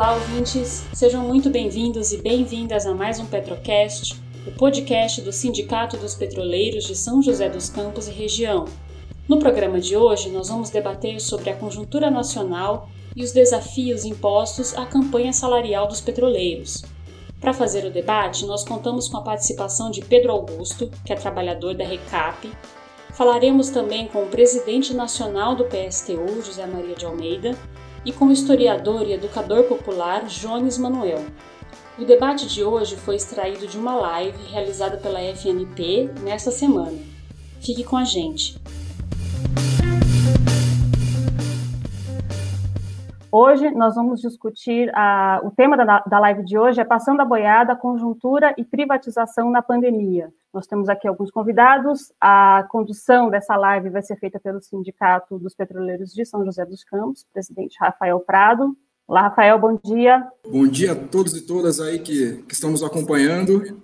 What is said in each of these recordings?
Olá, ouvintes! Sejam muito bem-vindos e bem-vindas a mais um Petrocast, o podcast do Sindicato dos Petroleiros de São José dos Campos e região. No programa de hoje, nós vamos debater sobre a conjuntura nacional e os desafios impostos à campanha salarial dos petroleiros. Para fazer o debate, nós contamos com a participação de Pedro Augusto, que é trabalhador da RECAP. Falaremos também com o presidente nacional do PSTU, José Maria de Almeida, e com o historiador e educador popular Jones Manuel. O debate de hoje foi extraído de uma live realizada pela FNP nesta semana. Fique com a gente. Hoje nós vamos discutir a, o tema da, da live de hoje é passando a boiada, conjuntura e privatização na pandemia. Nós temos aqui alguns convidados. A condução dessa live vai ser feita pelo Sindicato dos Petroleiros de São José dos Campos, presidente Rafael Prado. Olá, Rafael, bom dia. Bom dia a todos e todas aí que, que estão nos acompanhando.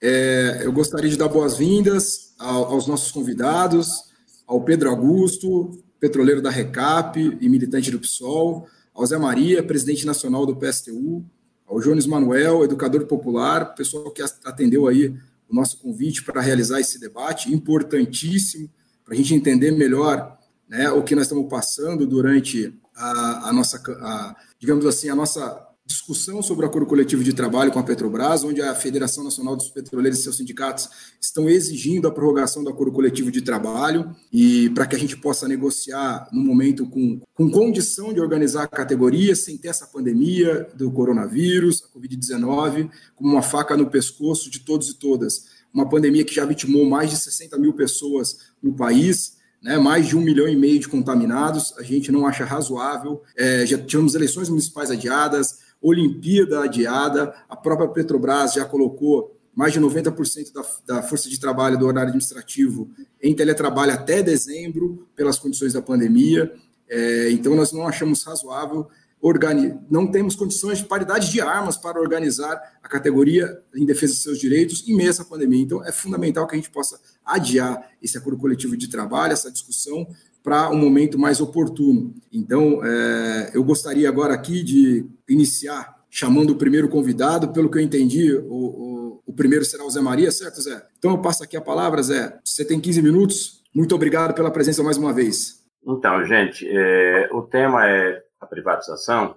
É, eu gostaria de dar boas-vindas ao, aos nossos convidados, ao Pedro Augusto, petroleiro da Recap e militante do PSOL, ao Zé Maria, presidente nacional do PSTU, ao Jones Manuel, educador popular, pessoal que atendeu aí o nosso convite para realizar esse debate importantíssimo para a gente entender melhor né, o que nós estamos passando durante a, a nossa, a, digamos assim, a nossa discussão sobre o acordo coletivo de trabalho com a Petrobras, onde a Federação Nacional dos Petroleiros e seus sindicatos estão exigindo a prorrogação do acordo coletivo de trabalho e para que a gente possa negociar no momento com, com condição de organizar a categoria sem ter essa pandemia do coronavírus, a Covid-19, como uma faca no pescoço de todos e todas. Uma pandemia que já vitimou mais de 60 mil pessoas no país, né, mais de um milhão e meio de contaminados, a gente não acha razoável. É, já tivemos eleições municipais adiadas, Olimpíada adiada, a própria Petrobras já colocou mais de 90% da, da força de trabalho do horário administrativo em teletrabalho até dezembro, pelas condições da pandemia. É, então, nós não achamos razoável, organi não temos condições de paridade de armas para organizar a categoria em defesa de seus direitos em meio a essa pandemia. Então, é fundamental que a gente possa adiar esse acordo coletivo de trabalho, essa discussão, para um momento mais oportuno. Então, é, eu gostaria agora aqui de iniciar chamando o primeiro convidado. Pelo que eu entendi, o, o, o, primeiro será o Zé Maria, certo, Zé? Então, eu passo aqui a palavra, Zé. Você tem 15 minutos. Muito obrigado pela presença mais uma vez. Então, gente, é, o tema é a privatização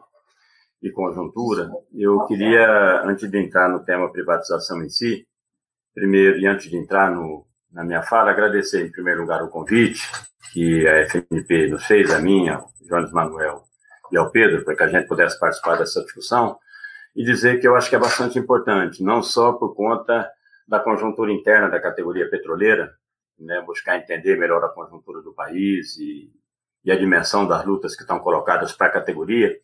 e conjuntura. Eu queria, antes de entrar no tema privatização em si, primeiro, e antes de entrar no, na minha fala, agradecer em primeiro lugar o convite que a FNP nos fez, a minha, Jones Manuel e ao Pedro, para que a gente pudesse participar dessa discussão, e dizer que eu acho que é bastante importante, não só por conta da conjuntura interna da categoria petroleira, né, buscar entender melhor a conjuntura do país e, e a dimensão das lutas que estão colocadas para a categoria,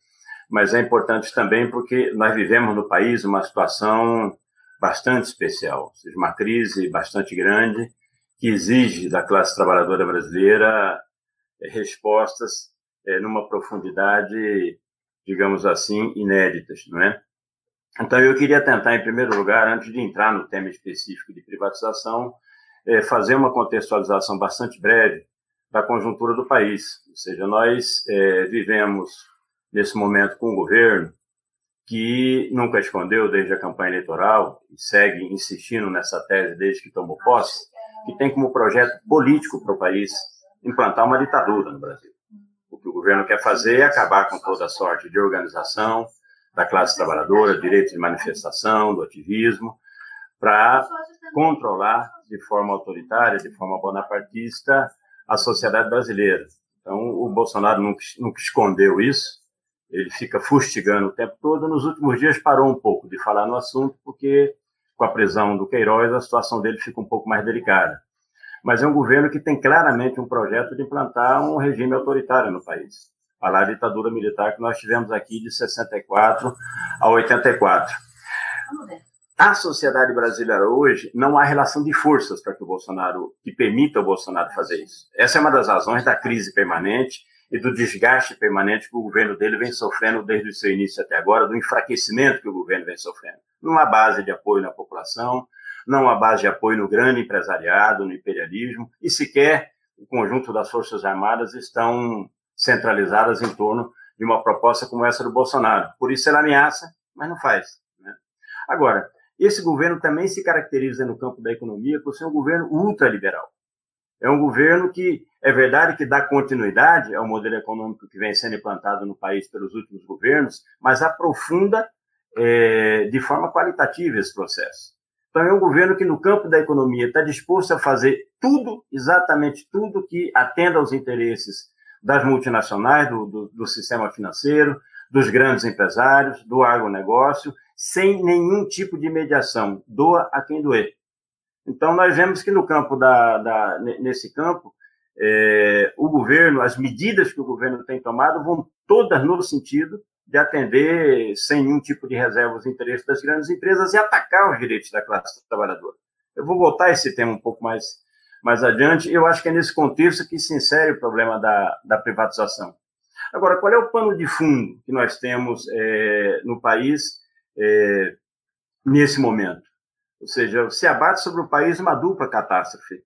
mas é importante também porque nós vivemos no país uma situação bastante especial, uma crise bastante grande, que exige da classe trabalhadora brasileira eh, respostas é, numa profundidade, digamos assim, inéditas, não é? Então, eu queria tentar, em primeiro lugar, antes de entrar no tema específico de privatização, é, fazer uma contextualização bastante breve da conjuntura do país. Ou seja, nós é, vivemos nesse momento com um governo que nunca escondeu desde a campanha eleitoral e segue insistindo nessa tese desde que tomou posse, que tem como projeto político para o país implantar uma ditadura no Brasil. O que o governo quer fazer é acabar com toda sorte de organização da classe trabalhadora, direito de manifestação, do ativismo, para controlar de forma autoritária, de forma bonapartista, a sociedade brasileira. Então, o Bolsonaro nunca, nunca escondeu isso, ele fica fustigando o tempo todo. Nos últimos dias parou um pouco de falar no assunto, porque com a prisão do Queiroz, a situação dele fica um pouco mais delicada. Mas é um governo que tem claramente um projeto de implantar um regime autoritário no país. Falar a ditadura militar que nós tivemos aqui de 64 a 84. A sociedade brasileira hoje não há relação de forças para que o Bolsonaro, que permita o Bolsonaro fazer isso. Essa é uma das razões da crise permanente e do desgaste permanente que o governo dele vem sofrendo desde o seu início até agora, do enfraquecimento que o governo vem sofrendo. Não há base de apoio na população, não há base de apoio no grande empresariado, no imperialismo, e sequer o conjunto das Forças Armadas estão centralizadas em torno de uma proposta como essa do Bolsonaro. Por isso ela ameaça, mas não faz. Né? Agora, esse governo também se caracteriza no campo da economia por ser um governo ultraliberal. É um governo que, é verdade que dá continuidade ao modelo econômico que vem sendo implantado no país pelos últimos governos, mas aprofunda é, de forma qualitativa esse processo. Então, é um governo que, no campo da economia, está disposto a fazer tudo, exatamente tudo, que atenda aos interesses das multinacionais, do, do, do sistema financeiro, dos grandes empresários, do agronegócio, sem nenhum tipo de mediação. Doa a quem doer. Então, nós vemos que no campo da, da nesse campo, é, o governo, as medidas que o governo tem tomado vão todas no sentido de atender sem nenhum tipo de reserva os interesses das grandes empresas e atacar os direitos da classe trabalhadora. Eu vou voltar a esse tema um pouco mais, mais adiante. Eu acho que é nesse contexto que se insere o problema da, da privatização. Agora, qual é o pano de fundo que nós temos é, no país é, nesse momento? Ou seja, se abate sobre o país uma dupla catástrofe.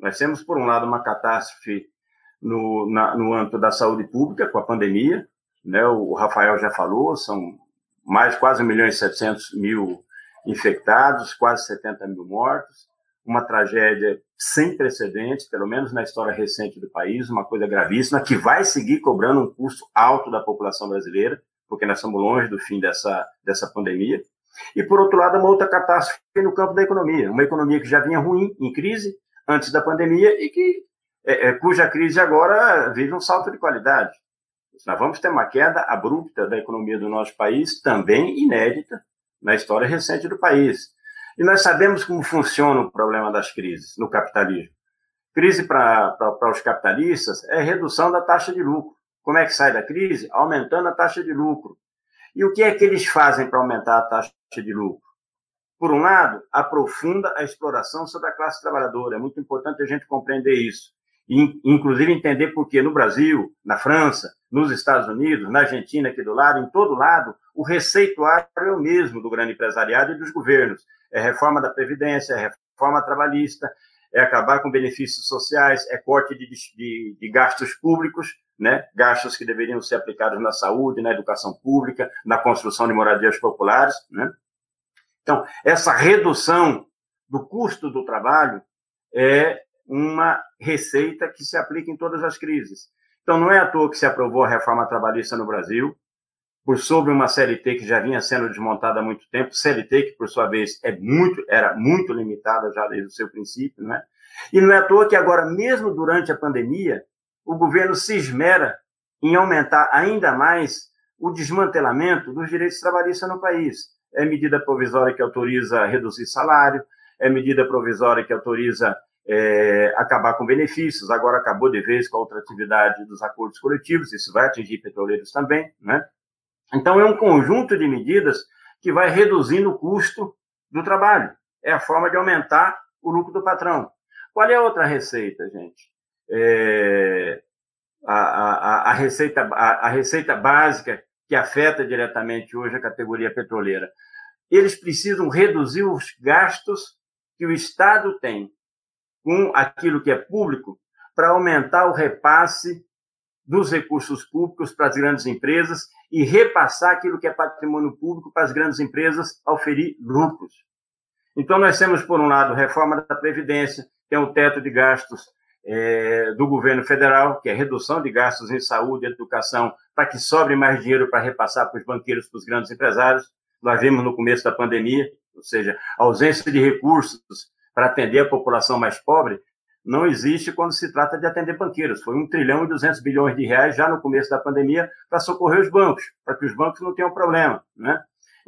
Nós temos, por um lado, uma catástrofe no, na, no âmbito da saúde pública, com a pandemia, né? o Rafael já falou, são mais quase 1 milhão e 700 mil infectados, quase 70 mil mortos, uma tragédia sem precedentes, pelo menos na história recente do país, uma coisa gravíssima, que vai seguir cobrando um custo alto da população brasileira, porque nós estamos longe do fim dessa, dessa pandemia. E, por outro lado, uma outra catástrofe no campo da economia, uma economia que já vinha ruim, em crise, antes da pandemia, e que, é, é, cuja crise agora vive um salto de qualidade. Nós vamos ter uma queda abrupta da economia do nosso país, também inédita na história recente do país. E nós sabemos como funciona o problema das crises no capitalismo. Crise para os capitalistas é redução da taxa de lucro. Como é que sai da crise? Aumentando a taxa de lucro. E o que é que eles fazem para aumentar a taxa de lucro? Por um lado, aprofunda a exploração sobre a classe trabalhadora. É muito importante a gente compreender isso. E, inclusive, entender por que no Brasil, na França, nos Estados Unidos, na Argentina, aqui do lado, em todo lado, o receituário é o mesmo do grande empresariado e dos governos. É reforma da Previdência, é reforma trabalhista, é acabar com benefícios sociais, é corte de, de, de, gastos públicos, né? gastos que deveriam ser aplicados na saúde, na educação pública, na construção de moradias populares. Né? Então, essa redução do custo do trabalho é uma receita que se aplica em todas as crises. Então, não é à toa que se aprovou a reforma trabalhista no Brasil, por sobre uma CLT que já vinha sendo desmontada há muito tempo, CLT que, por sua vez, é muito, era muito limitada já desde o seu princípio, né? E não é à toa que agora, mesmo durante a pandemia, o governo se esmera em aumentar ainda mais o desmantelamento dos direitos trabalhistas no país. É medida provisória que autoriza reduzir salário, é medida provisória que autoriza é, acabar com benefícios, agora acabou de vez com a outra atividade dos acordos coletivos, isso vai atingir petroleiros também, né? Então, é um conjunto de medidas que vai reduzindo o custo do trabalho. É a forma de aumentar o lucro do patrão. Qual é a outra receita, gente? É a, a, a, receita, a, a receita básica que afeta diretamente hoje a categoria petroleira. Eles precisam reduzir os gastos que o Estado tem com aquilo que é público para aumentar o repasse dos recursos públicos para as grandes empresas e repassar aquilo que é patrimônio público para as grandes empresas oferir lucros. Então, nós temos, por um lado, reforma da Previdência, que é um teto de gastos é, do governo federal, que é redução de gastos em saúde e educação, para que sobre mais dinheiro para repassar para os banqueiros, para os grandes empresários. Nós vimos no começo da pandemia, ou seja, ausência de recursos para atender a população mais pobre, não existe quando se trata de atender banqueiros. Foi 1 trilhão e 200 bilhões de reais já no começo da pandemia para socorrer os bancos, para que os bancos não tenham problema. Né?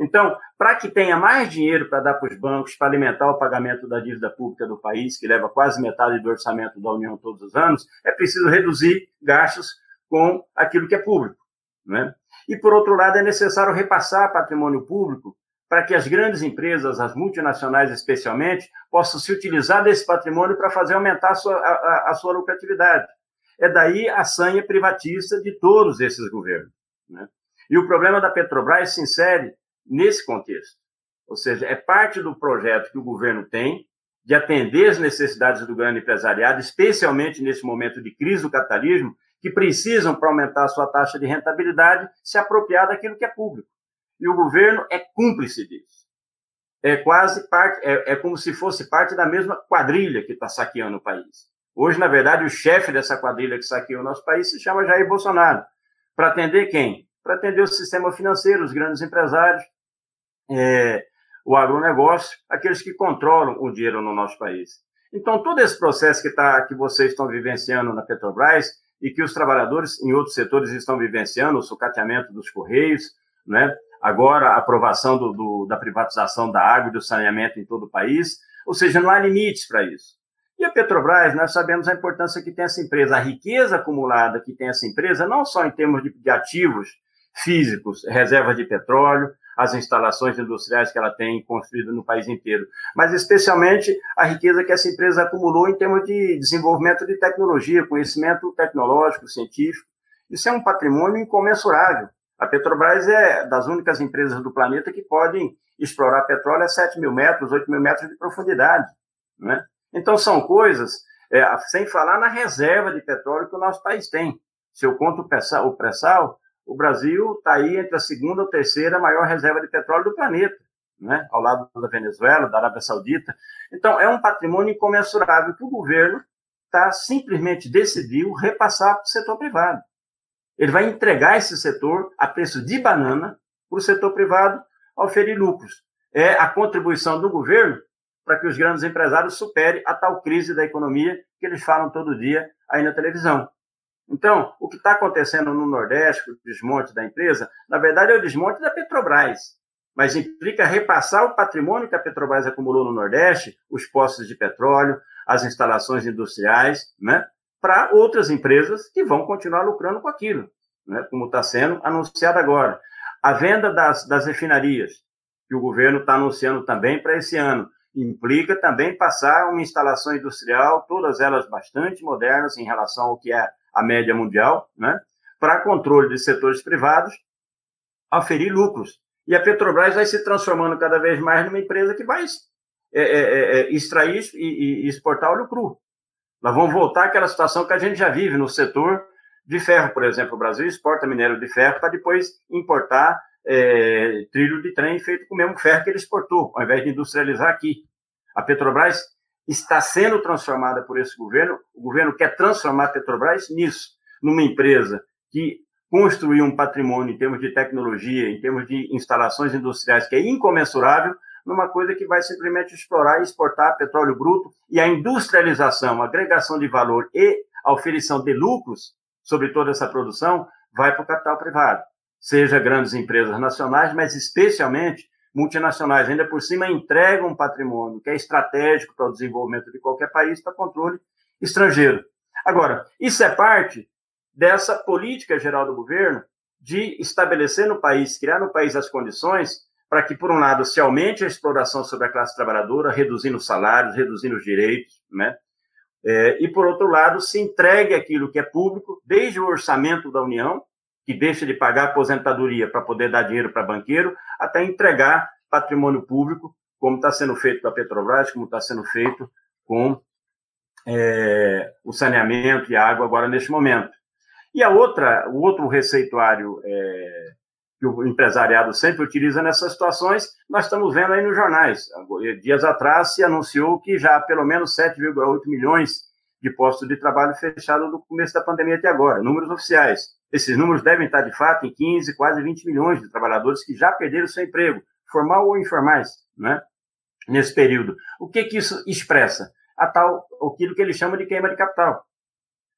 Então, para que tenha mais dinheiro para dar para os bancos, para alimentar o pagamento da dívida pública do país, que leva quase metade do orçamento da União todos os anos, é preciso reduzir gastos com aquilo que é público. Né? E, por outro lado, é necessário repassar patrimônio público para que as grandes empresas, as multinacionais especialmente, possam se utilizar desse patrimônio para fazer aumentar a sua, a, a sua lucratividade. É daí a sanha privatista de todos esses governos. Né? E o problema da Petrobras se insere nesse contexto. Ou seja, é parte do projeto que o governo tem de atender as necessidades do grande empresariado, especialmente nesse momento de crise do capitalismo, que precisam, para aumentar a sua taxa de rentabilidade, se apropriar daquilo que é público. E o governo é cúmplice disso. É quase parte, é, é como se fosse parte da mesma quadrilha que está saqueando o país. Hoje, na verdade, o chefe dessa quadrilha que saqueou o nosso país se chama Jair Bolsonaro. Para atender quem? Para atender o sistema financeiro, os grandes empresários, é, o agronegócio, aqueles que controlam o dinheiro no nosso país. Então, todo esse processo que, tá, que vocês estão vivenciando na Petrobras e que os trabalhadores em outros setores estão vivenciando, o sucateamento dos correios, né? agora a aprovação do, do, da privatização da água e do saneamento em todo o país, ou seja, não há limites para isso. E a Petrobras, nós sabemos a importância que tem essa empresa, a riqueza acumulada que tem essa empresa, não só em termos de, de ativos físicos, reservas de petróleo, as instalações industriais que ela tem construído no país inteiro, mas especialmente a riqueza que essa empresa acumulou em termos de desenvolvimento de tecnologia, conhecimento tecnológico, científico. Isso é um patrimônio incomensurável. A Petrobras é das únicas empresas do planeta que podem explorar petróleo a 7 mil metros, 8 mil metros de profundidade. Né? Então, são coisas, é, sem falar na reserva de petróleo que o nosso país tem. Se eu conto o pré-sal, o Brasil está aí entre a segunda ou terceira maior reserva de petróleo do planeta, né? ao lado da Venezuela, da Arábia Saudita. Então, é um patrimônio incomensurável que o governo tá, simplesmente decidiu repassar para o setor privado. Ele vai entregar esse setor a preço de banana para o setor privado oferir lucros. É a contribuição do governo para que os grandes empresários superem a tal crise da economia que eles falam todo dia aí na televisão. Então, o que está acontecendo no Nordeste, o desmonte da empresa, na verdade é o desmonte da Petrobras, mas implica repassar o patrimônio que a Petrobras acumulou no Nordeste, os postos de petróleo, as instalações industriais, né, para outras empresas que vão continuar lucrando com aquilo, né, como está sendo anunciado agora. A venda das, das refinarias, que o governo está anunciando também para esse ano, implica também passar uma instalação industrial, todas elas bastante modernas em relação ao que é a média mundial, né, para controle de setores privados, aferir lucros. E a Petrobras vai se transformando cada vez mais numa empresa que vai é, é, é, é extrair e, e, exportar óleo cru. Nós vamos voltar àquela situação que a gente já vive no setor de ferro, por exemplo. O Brasil exporta minério de ferro para depois importar é, trilho de trem feito com o mesmo ferro que ele exportou, ao invés de industrializar aqui. A Petrobras está sendo transformada por esse governo. O governo quer transformar a Petrobras nisso, numa empresa que construiu um patrimônio em termos de tecnologia, em termos de instalações industriais que é incomensurável, numa coisa que vai simplesmente explorar e exportar petróleo bruto e a industrialização, a agregação de valor e a oferição de lucros sobre toda essa produção vai para o capital privado, seja grandes empresas nacionais, mas especialmente multinacionais, ainda por cima, entregam um patrimônio que é estratégico para o desenvolvimento de qualquer país para controle estrangeiro. Agora, isso é parte dessa política geral do governo de estabelecer no país, criar no país as condições para que, por um lado, se aumente a exploração sobre a classe trabalhadora, reduzindo os salários, reduzindo os direitos, né? É, e, por outro lado, se entregue aquilo que é público, desde o orçamento da União, que deixa de pagar aposentadoria para poder dar dinheiro para banqueiro, até entregar patrimônio público, como está sendo feito com a Petrobras, como está sendo feito com é, o saneamento e a água agora neste momento. E a outra, o outro receituário é, que o empresariado sempre utiliza nessas situações, nós estamos vendo aí nos jornais. Dias atrás se anunciou que já há pelo menos 7,8 milhões de postos de trabalho fechados no começo da pandemia até agora, números oficiais. Esses números devem estar, de fato, em 15, quase 20 milhões de trabalhadores que já perderam seu emprego, formal ou informais, né? nesse período. O que, que isso expressa? A tal, aquilo que ele chama de queima de capital.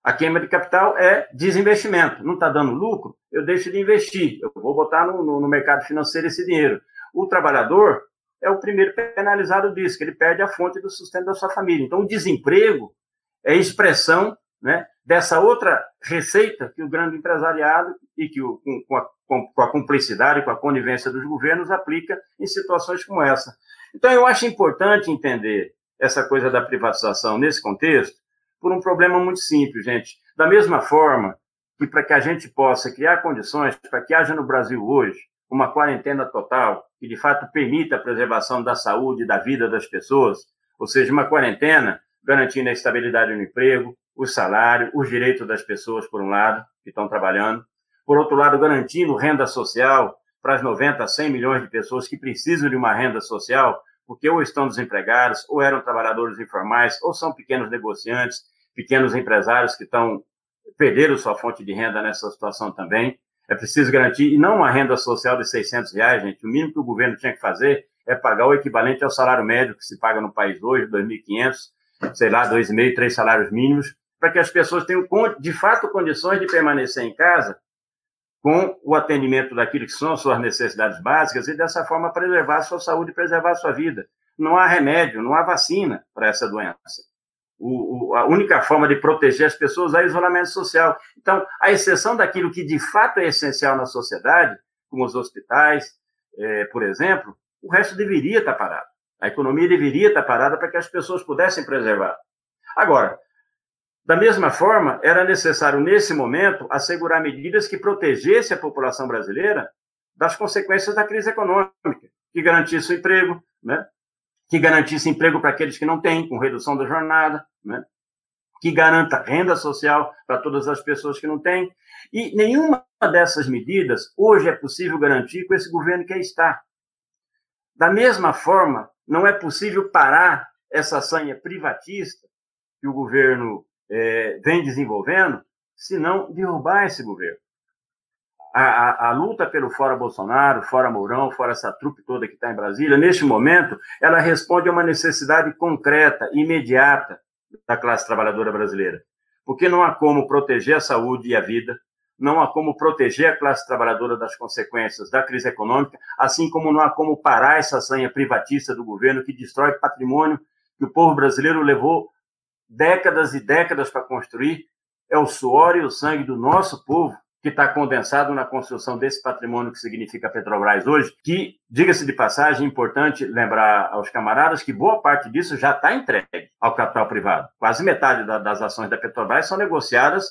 A queima de capital é desinvestimento. Não está dando lucro? Eu deixo de investir. Eu vou botar no, no, no mercado financeiro esse dinheiro. O trabalhador é o primeiro penalizado disso, que ele perde a fonte do sustento da sua família. Então, o desemprego é expressão né, dessa outra receita que o grande empresariado e que o, com, a, com a cumplicidade, com a conivência dos governos aplica em situações como essa. Então, eu acho importante entender essa coisa da privatização nesse contexto por um problema muito simples, gente. Da mesma forma que para que a gente possa criar condições para que haja no Brasil hoje uma quarentena total que de fato permita a preservação da saúde e da vida das pessoas, ou seja, uma quarentena garantindo a estabilidade no emprego, o salário, os direitos das pessoas, por um lado, que estão trabalhando, por outro lado, garantindo renda social para as 90, 100 milhões de pessoas que precisam de uma renda social, porque ou estão desempregados, ou eram trabalhadores informais, ou são pequenos negociantes, pequenos empresários que estão perderam sua fonte de renda nessa situação também. É preciso garantir, e não uma renda social de 600 reais, gente. O mínimo que o governo tinha que fazer é pagar o equivalente ao salário médio que se paga no país hoje, 2.500, sei lá, 2,5, três salários mínimos, para que as pessoas tenham, de fato, condições de permanecer em casa com o atendimento daquilo que são suas necessidades básicas e, dessa forma, preservar a sua saúde e preservar a sua vida. Não há remédio, não há vacina para essa doença o, o, a única forma de proteger as pessoas é o isolamento social. Então, a exceção daquilo que de fato é essencial na sociedade, como os hospitais, é, por exemplo, o resto deveria estar parado. A economia deveria estar parada para que as pessoas pudessem preservar. Agora, da mesma forma, era necessário, nesse momento, assegurar medidas que protegessem a população brasileira das consequências da crise econômica, que garantissem o emprego, né? que garantisse emprego para aqueles que não têm, com redução da jornada, né? que garanta renda social para todas as pessoas que não têm. E nenhuma dessas medidas hoje é possível garantir com esse governo que aí está. Da mesma forma, não é possível parar essa sanha privatista que o governo é, vem desenvolvendo, se não derrubar esse governo a, a, a, luta pelo fora Bolsonaro, fora Mourão, fora essa trupe toda que está em Brasília, neste momento, ela responde a uma necessidade concreta, imediata da classe trabalhadora brasileira. Porque não há como proteger a saúde e a vida, não há como proteger a classe trabalhadora das consequências da crise econômica, assim como não há como parar essa sanha privatista do governo que destrói patrimônio que o povo brasileiro levou décadas e décadas para construir. É o suor e o sangue do nosso povo que está condensado na construção desse patrimônio que significa Petrobras hoje, que, diga-se de passagem, é importante lembrar aos camaradas que boa parte disso já está entregue ao capital privado. Quase metade da, das ações da Petrobras são negociadas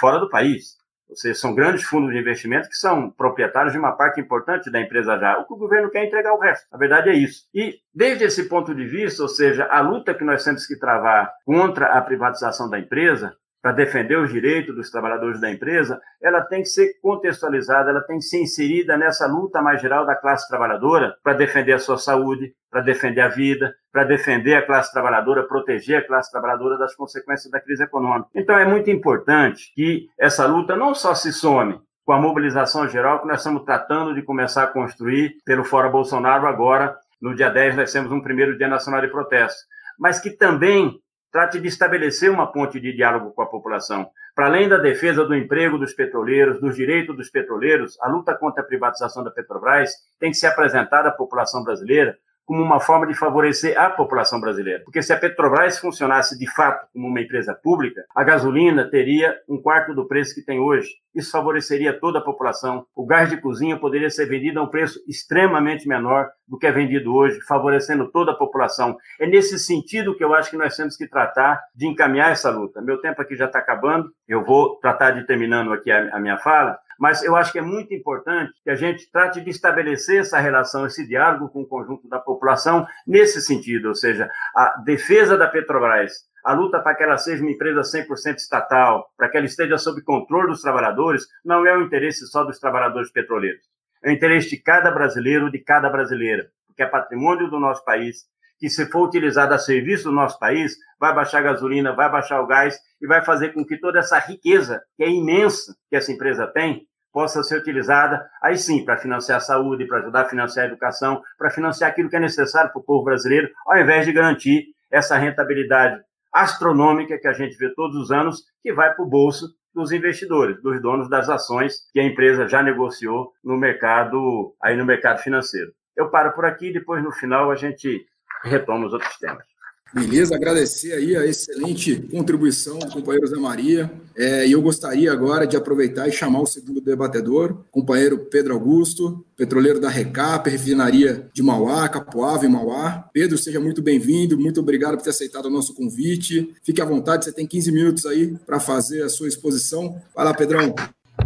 fora do país. Ou seja, são grandes fundos de investimento que são proprietários de uma parte importante da empresa já. O que o governo quer é entregar o resto. A verdade é isso. E, desde esse ponto de vista, ou seja, a luta que nós temos que travar contra a privatização da empresa, para defender os direitos dos trabalhadores da empresa, ela tem que ser contextualizada, ela tem que ser inserida nessa luta mais geral da classe trabalhadora para defender a sua saúde, para defender a vida, para defender a classe trabalhadora, proteger a classe trabalhadora das consequências da crise econômica. Então é muito importante que essa luta não só se some com a mobilização geral que nós estamos tratando de começar a construir pelo Fora Bolsonaro agora, no dia 10 nós temos um primeiro dia nacional de protesto, mas que também trate de estabelecer uma ponte de diálogo com a população. Para além da defesa do emprego dos petroleiros, dos direitos dos petroleiros, a luta contra a privatização da Petrobras tem que ser apresentada à população brasileira como uma forma de favorecer a população brasileira. Porque se a Petrobras funcionasse de fato como uma empresa pública, a gasolina teria um quarto do preço que tem hoje. Isso favoreceria toda a população. O gás de cozinha poderia ser vendido a um preço extremamente menor do que é vendido hoje, favorecendo toda a população. É nesse sentido que eu acho que nós temos que tratar de encaminhar essa luta. Meu tempo aqui já está acabando, eu vou tratar de terminando aqui a, minha fala, mas eu acho que é muito importante que a gente trate de estabelecer essa relação, esse diálogo com o conjunto da população nesse sentido, ou seja, a defesa da Petrobras, a luta para que ela seja uma empresa 100% estatal, para que ela esteja sob controle dos trabalhadores, não é o interesse só dos trabalhadores petroleiros. É o interesse de cada brasileiro, de cada brasileira, porque é patrimônio do nosso país, que se for utilizado a serviço do nosso país, vai baixar a gasolina, vai baixar o gás e vai fazer com que toda essa riqueza, que é imensa, que essa empresa tem, possa ser utilizada, aí sim, para financiar a saúde, para ajudar a financiar a educação, para financiar aquilo que é necessário para o povo brasileiro, ao invés de garantir essa rentabilidade astronômica que a gente vê todos os anos, que vai para o bolso dos investidores, dos donos das ações que a empresa já negociou no mercado, aí no mercado financeiro. Eu paro por aqui, depois no final a gente retoma os outros temas. Beleza, agradecer aí a excelente contribuição do companheiro Zé Maria. É, e eu gostaria agora de aproveitar e chamar o segundo debatedor, companheiro Pedro Augusto, petroleiro da Recap, refinaria de Mauá, Capoava e Mauá. Pedro, seja muito bem-vindo, muito obrigado por ter aceitado o nosso convite. Fique à vontade, você tem 15 minutos aí para fazer a sua exposição. Vai lá, Pedrão.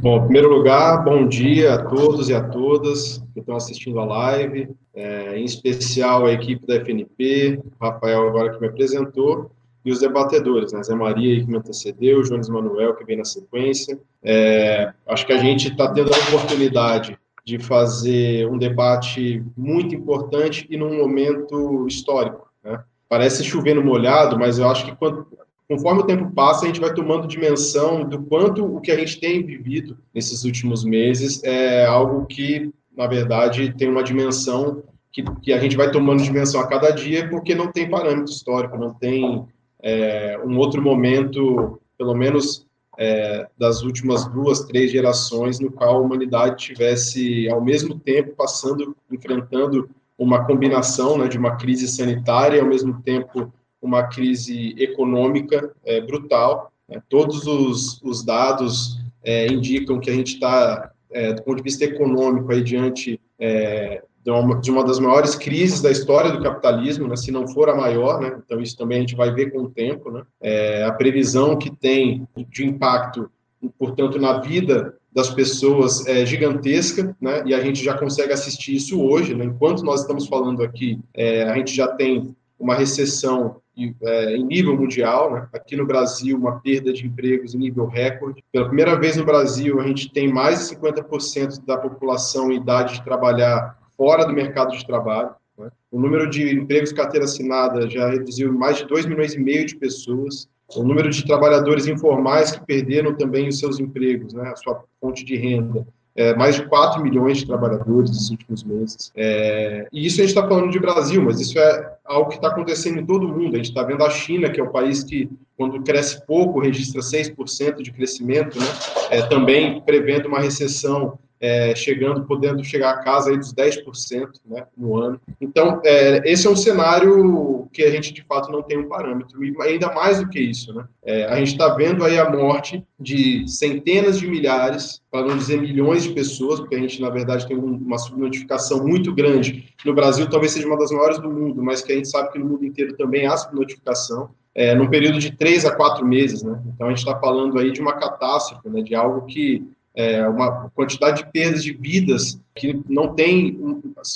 Bom, em primeiro lugar, bom dia a todos e a todas que estão assistindo a live, é, em especial a equipe da FNP, Rafael agora que me apresentou, e os debatedores, né? Zé Maria, que me antecedeu, Jones Manuel, que vem na sequência. É, acho que a gente está tendo a oportunidade de fazer um debate muito importante e num momento histórico. Né? Parece chover no molhado, mas eu acho que quando, conforme o tempo passa, a gente vai tomando dimensão do quanto o que a gente tem vivido nesses últimos meses é algo que, na verdade, tem uma dimensão que, que a gente vai tomando dimensão a cada dia, porque não tem parâmetro histórico, não tem é, um outro momento, pelo menos é, das últimas duas, três gerações, no qual a humanidade tivesse, ao mesmo tempo, passando, enfrentando uma combinação né, de uma crise sanitária ao mesmo tempo, uma crise econômica é, brutal. Né? Todos os, os dados é, indicam que a gente está, é, do ponto de vista econômico, aí, diante é, de uma, de uma das maiores crises da história do capitalismo, né, se não for a maior, né, então isso também a gente vai ver com o tempo, né, é, a previsão que tem de impacto, portanto, na vida das pessoas é gigantesca, né, e a gente já consegue assistir isso hoje, né, enquanto nós estamos falando aqui, é, a gente já tem uma recessão é, em nível mundial, né? aqui no Brasil, uma perda de empregos em nível recorde. Pela primeira vez no Brasil, a gente tem mais de 50% da população em idade de trabalhar fora do mercado de trabalho. Né? O número de empregos carteira assinada já reduziu mais de 2 milhões e meio de pessoas. O número de trabalhadores informais que perderam também os seus empregos, né? a sua fonte de renda, é, mais de 4 milhões de trabalhadores nos últimos meses. É, e isso a gente está falando de Brasil, mas isso é algo que está acontecendo em todo o mundo. A gente está vendo a China, que é o país que, quando cresce pouco, registra 6% de crescimento, né? é, também prevendo uma recessão é, chegando, podendo chegar a casa aí dos 10% né, no ano. Então, é, esse é um cenário que a gente, de fato, não tem um parâmetro. E ainda mais do que isso, né? É, a gente está vendo aí a morte de centenas de milhares, para não dizer milhões de pessoas, porque a gente, na verdade, tem uma subnotificação muito grande. No Brasil, talvez seja uma das maiores do mundo, mas que a gente sabe que no mundo inteiro também há subnotificação. É, num período de três a quatro meses, né? Então a gente está falando aí de uma catástrofe, né? De algo que é, uma quantidade de perdas de vidas que não tem,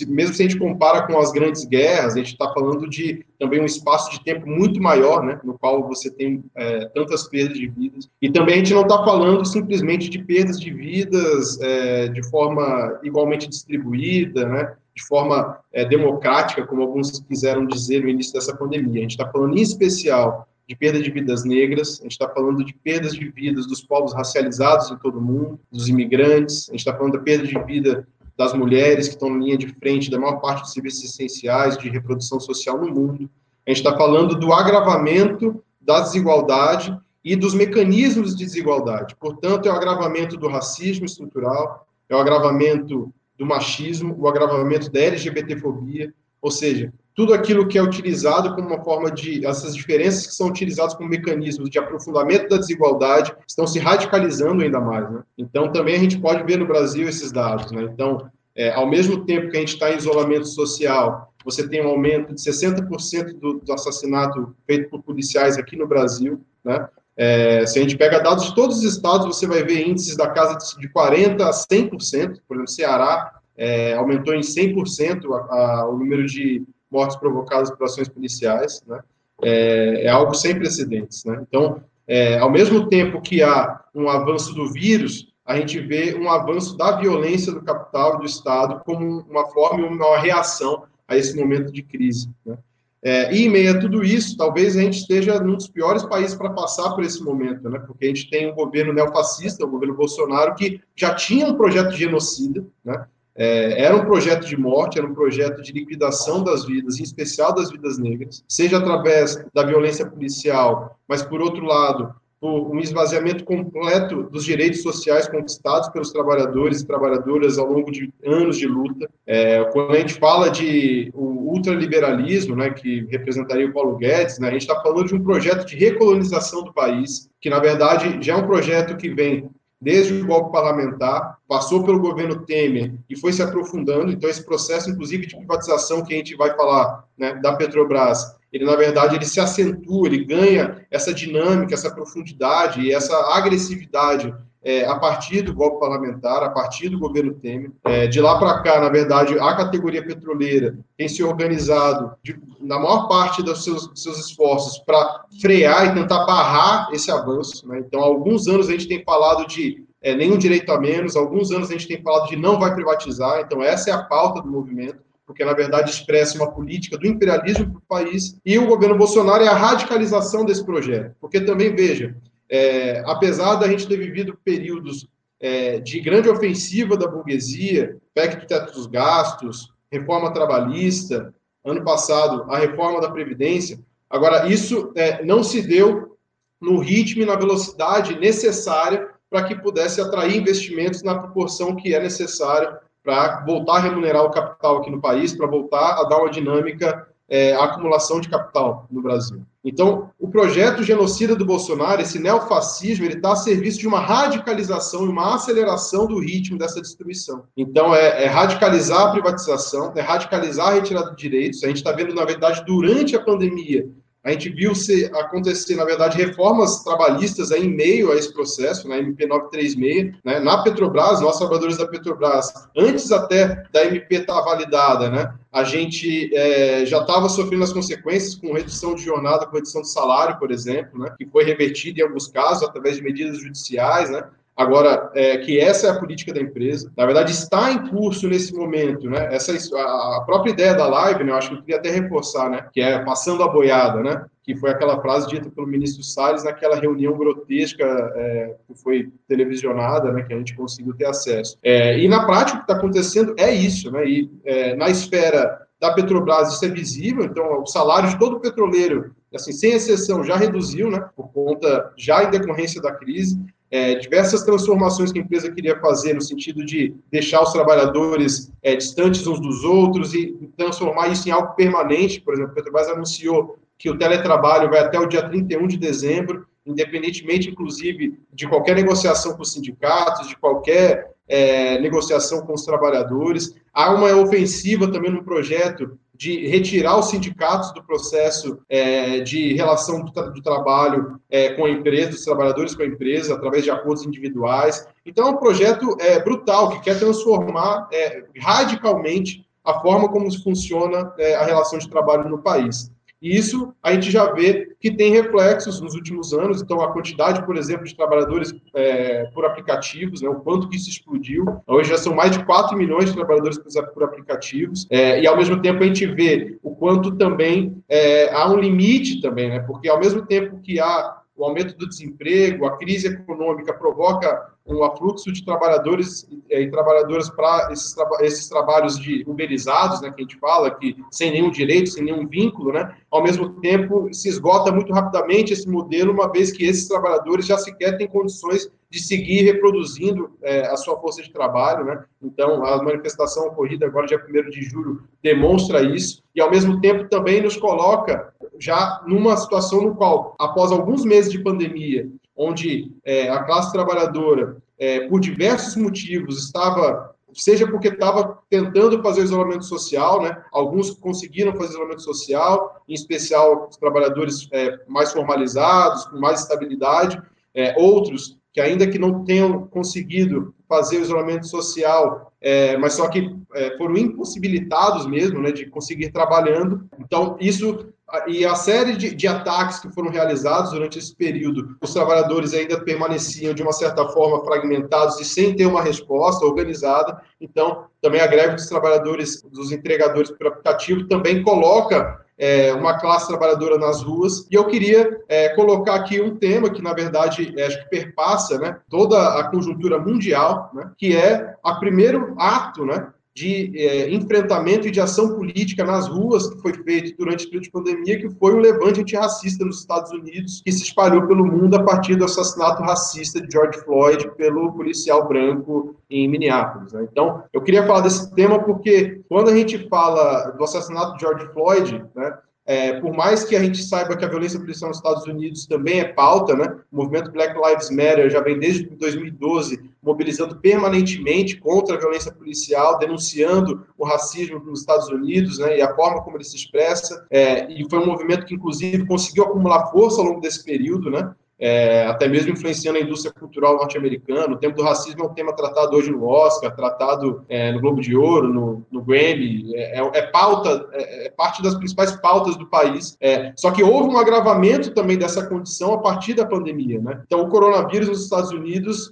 mesmo se a gente compara com as grandes guerras, a gente está falando de também um espaço de tempo muito maior, né, no qual você tem é, tantas perdas de vidas. E também a gente não está falando simplesmente de perdas de vidas é, de forma igualmente distribuída, né, de forma é, democrática, como alguns quiseram dizer no início dessa pandemia. A gente está falando em especial de perda de vidas negras, a gente está falando de perdas de vidas dos povos racializados em todo o mundo, dos imigrantes, a gente está falando da perda de vida das mulheres que estão na linha de frente da maior parte dos serviços essenciais de reprodução social no mundo. A gente está falando do agravamento da desigualdade e dos mecanismos de desigualdade. Portanto, é o agravamento do racismo estrutural, é o agravamento do machismo, o agravamento da LGBTfobia, ou seja, tudo aquilo que é utilizado como uma forma de. essas diferenças que são utilizadas como mecanismos de aprofundamento da desigualdade estão se radicalizando ainda mais. Né? Então, também a gente pode ver no Brasil esses dados. Né? Então, é, ao mesmo tempo que a gente está em isolamento social, você tem um aumento de 60% do, do assassinato feito por policiais aqui no Brasil. Né? É, se a gente pega dados de todos os estados, você vai ver índices da casa de 40% a 100%. Por exemplo, Ceará é, aumentou em 100% a, a, o número de mortes provocadas por ações policiais, né? É, é algo sem precedentes, né? Então, é, ao mesmo tempo que há um avanço do vírus, a gente vê um avanço da violência do capital e do Estado como uma forma uma reação a esse momento de crise. Né? É, e em meio a tudo isso, talvez a gente esteja num dos piores países para passar por esse momento, né? porque a gente tem um governo neofascista, o governo Bolsonaro, que já tinha um projeto de genocida, né? É, era um projeto de morte, era um projeto de liquidação das vidas, em especial das vidas negras, seja através da violência policial, mas, por outro lado, por um esvaziamento completo dos direitos sociais conquistados pelos trabalhadores e trabalhadoras ao longo de anos de luta. É, quando a gente fala de o ultraliberalismo, né, que representaria o Paulo Guedes, né, a gente está falando de um projeto de recolonização do país, que, na verdade, já é um projeto que vem desde o golpe parlamentar, passou pelo governo Temer e foi se aprofundando. Então, esse processo, inclusive, de privatização que a gente vai falar né, da Petrobras, ele, na verdade, ele se acentua, ele ganha essa dinâmica, essa profundidade e essa agressividade é, a partir do golpe parlamentar, a partir do governo Temer. É, de lá para cá, na verdade, a categoria petroleira tem se organizado de, na maior parte dos seus, seus esforços para frear e tentar barrar esse avanço. Né? Então, há alguns anos a gente tem falado de é, nenhum direito a menos, há alguns anos a gente tem falado de não vai privatizar, então essa é a pauta do movimento porque na verdade expressa uma política do imperialismo para o país, e o governo Bolsonaro é a radicalização desse projeto. Porque também, veja, é, apesar da gente ter vivido períodos é, de grande ofensiva da burguesia, PEC do teto dos gastos, reforma trabalhista, ano passado a reforma da Previdência, agora isso é, não se deu no ritmo e na velocidade necessária para que pudesse atrair investimentos na proporção que é necessário para voltar a remunerar o capital aqui no país, para voltar a dar uma dinâmica é, à acumulação de capital no Brasil. Então, o projeto genocida do Bolsonaro, esse neofascismo, ele está a serviço de uma radicalização e uma aceleração do ritmo dessa destruição. Então, é, é radicalizar a privatização, é radicalizar a retirada de direitos. A gente está vendo, na verdade, durante a pandemia, a gente viu se acontecer, na verdade, reformas trabalhistas em meio a esse processo, na MP 936, né, na Petrobras, nós trabalhadores da Petrobras, antes até da MP estar tá validada, né, a gente é, já estava sofrendo as consequências com redução de jornada, com redução de salário, por exemplo, né, que foi revertida em alguns casos através de medidas judiciais, né, Agora, é, que essa é a política da empresa, na verdade está em curso nesse momento, né? Essa a própria ideia da live, né? Eu acho que eu queria até reforçar, né? Que é passando a boiada, né? Que foi aquela frase dita pelo ministro Salles naquela reunião grotesca é, que foi televisionada, né? Que a gente conseguiu ter acesso. É, e na prática o que está acontecendo é isso, né? E é, na esfera da Petrobras isso é visível, então o salário de todo petroleiro, assim, sem exceção, já reduziu, né? Por conta já em decorrência da crise é, diversas transformações que a empresa queria fazer no sentido de deixar os trabalhadores é, distantes uns dos outros e transformar isso em algo permanente. Por exemplo, a Petrobras anunciou que o teletrabalho vai até o dia 31 de dezembro, independentemente, inclusive, de qualquer negociação com os sindicatos, de qualquer é, negociação com os trabalhadores. Há uma ofensiva também no projeto de retirar os sindicatos do processo é, de relação do, tra do trabalho é, com a empresa, dos trabalhadores com a empresa, através de acordos individuais. Então, é um projeto é, brutal, que quer transformar é, radicalmente a forma como funciona é, a relação de trabalho no país. E isso a gente já vê que tem reflexos nos últimos anos. Então, a quantidade, por exemplo, de trabalhadores é, por aplicativos, né, o quanto que isso explodiu. Hoje já são mais de 4 milhões de trabalhadores por aplicativos. É, e, ao mesmo tempo, a gente vê o quanto também é, há um limite também, né? Porque, ao mesmo tempo que há o aumento do desemprego, a crise econômica provoca um afluxo de trabalhadores eh, e trabalhadoras para esses, esses, trabalhos de uberizados, né, que a gente fala, que sem nenhum direito, sem nenhum vínculo, né, ao mesmo tempo se esgota muito rapidamente esse modelo, uma vez que esses trabalhadores já sequer têm condições de seguir reproduzindo é, a sua força de trabalho, né? Então, a manifestação ocorrida agora, dia 1 de julho, demonstra isso, e ao mesmo tempo também nos coloca já numa situação no qual, após alguns meses de pandemia, onde é, a classe trabalhadora, é, por diversos motivos, estava, seja porque estava tentando fazer isolamento social, né? alguns conseguiram fazer isolamento social, em especial os trabalhadores é, mais formalizados, com mais estabilidade, é, outros que ainda que não tenham conseguido fazer o isolamento social, é, mas só que é, foram impossibilitados mesmo, né, de conseguir trabalhando. Então, isso e a série de, de, ataques que foram realizados durante esse período, os trabalhadores ainda permaneciam de uma certa forma fragmentados e sem ter uma resposta organizada. Então, também a greve dos trabalhadores, dos entregadores por aplicativo, também coloca é, uma classe trabalhadora nas ruas. E eu queria é, colocar aqui um tema que, na verdade, é, acho que perpassa né, toda a conjuntura mundial, né, que é o primeiro ato né, de é, enfrentamento e de ação política nas ruas que foi feito durante o período de pandemia, que foi o levante antirracista nos Estados Unidos, que se espalhou pelo mundo a partir do assassinato racista de George Floyd pelo policial branco em Minneapolis. Né? Então, eu queria falar desse tema porque quando a gente fala do assassinato de George Floyd, né, é, por mais que a gente saiba que a violência policial nos Estados Unidos também é pauta, né? O movimento Black Lives Matter já vem desde 2012 mobilizando permanentemente contra a violência policial, denunciando o racismo nos Estados Unidos, né? E a forma como ele se expressa. É, e foi um movimento que, inclusive, conseguiu acumular força ao longo desse período, né? É, até mesmo influenciando a indústria cultural norte-americana. O tema do racismo é um tema tratado hoje no Oscar, tratado é, no Globo de Ouro, no, no Grammy, é, é, é pauta, é, é, parte das principais pautas do país. É, só que houve um agravamento também dessa condição a partir da pandemia. Né? Então, o coronavírus nos Estados Unidos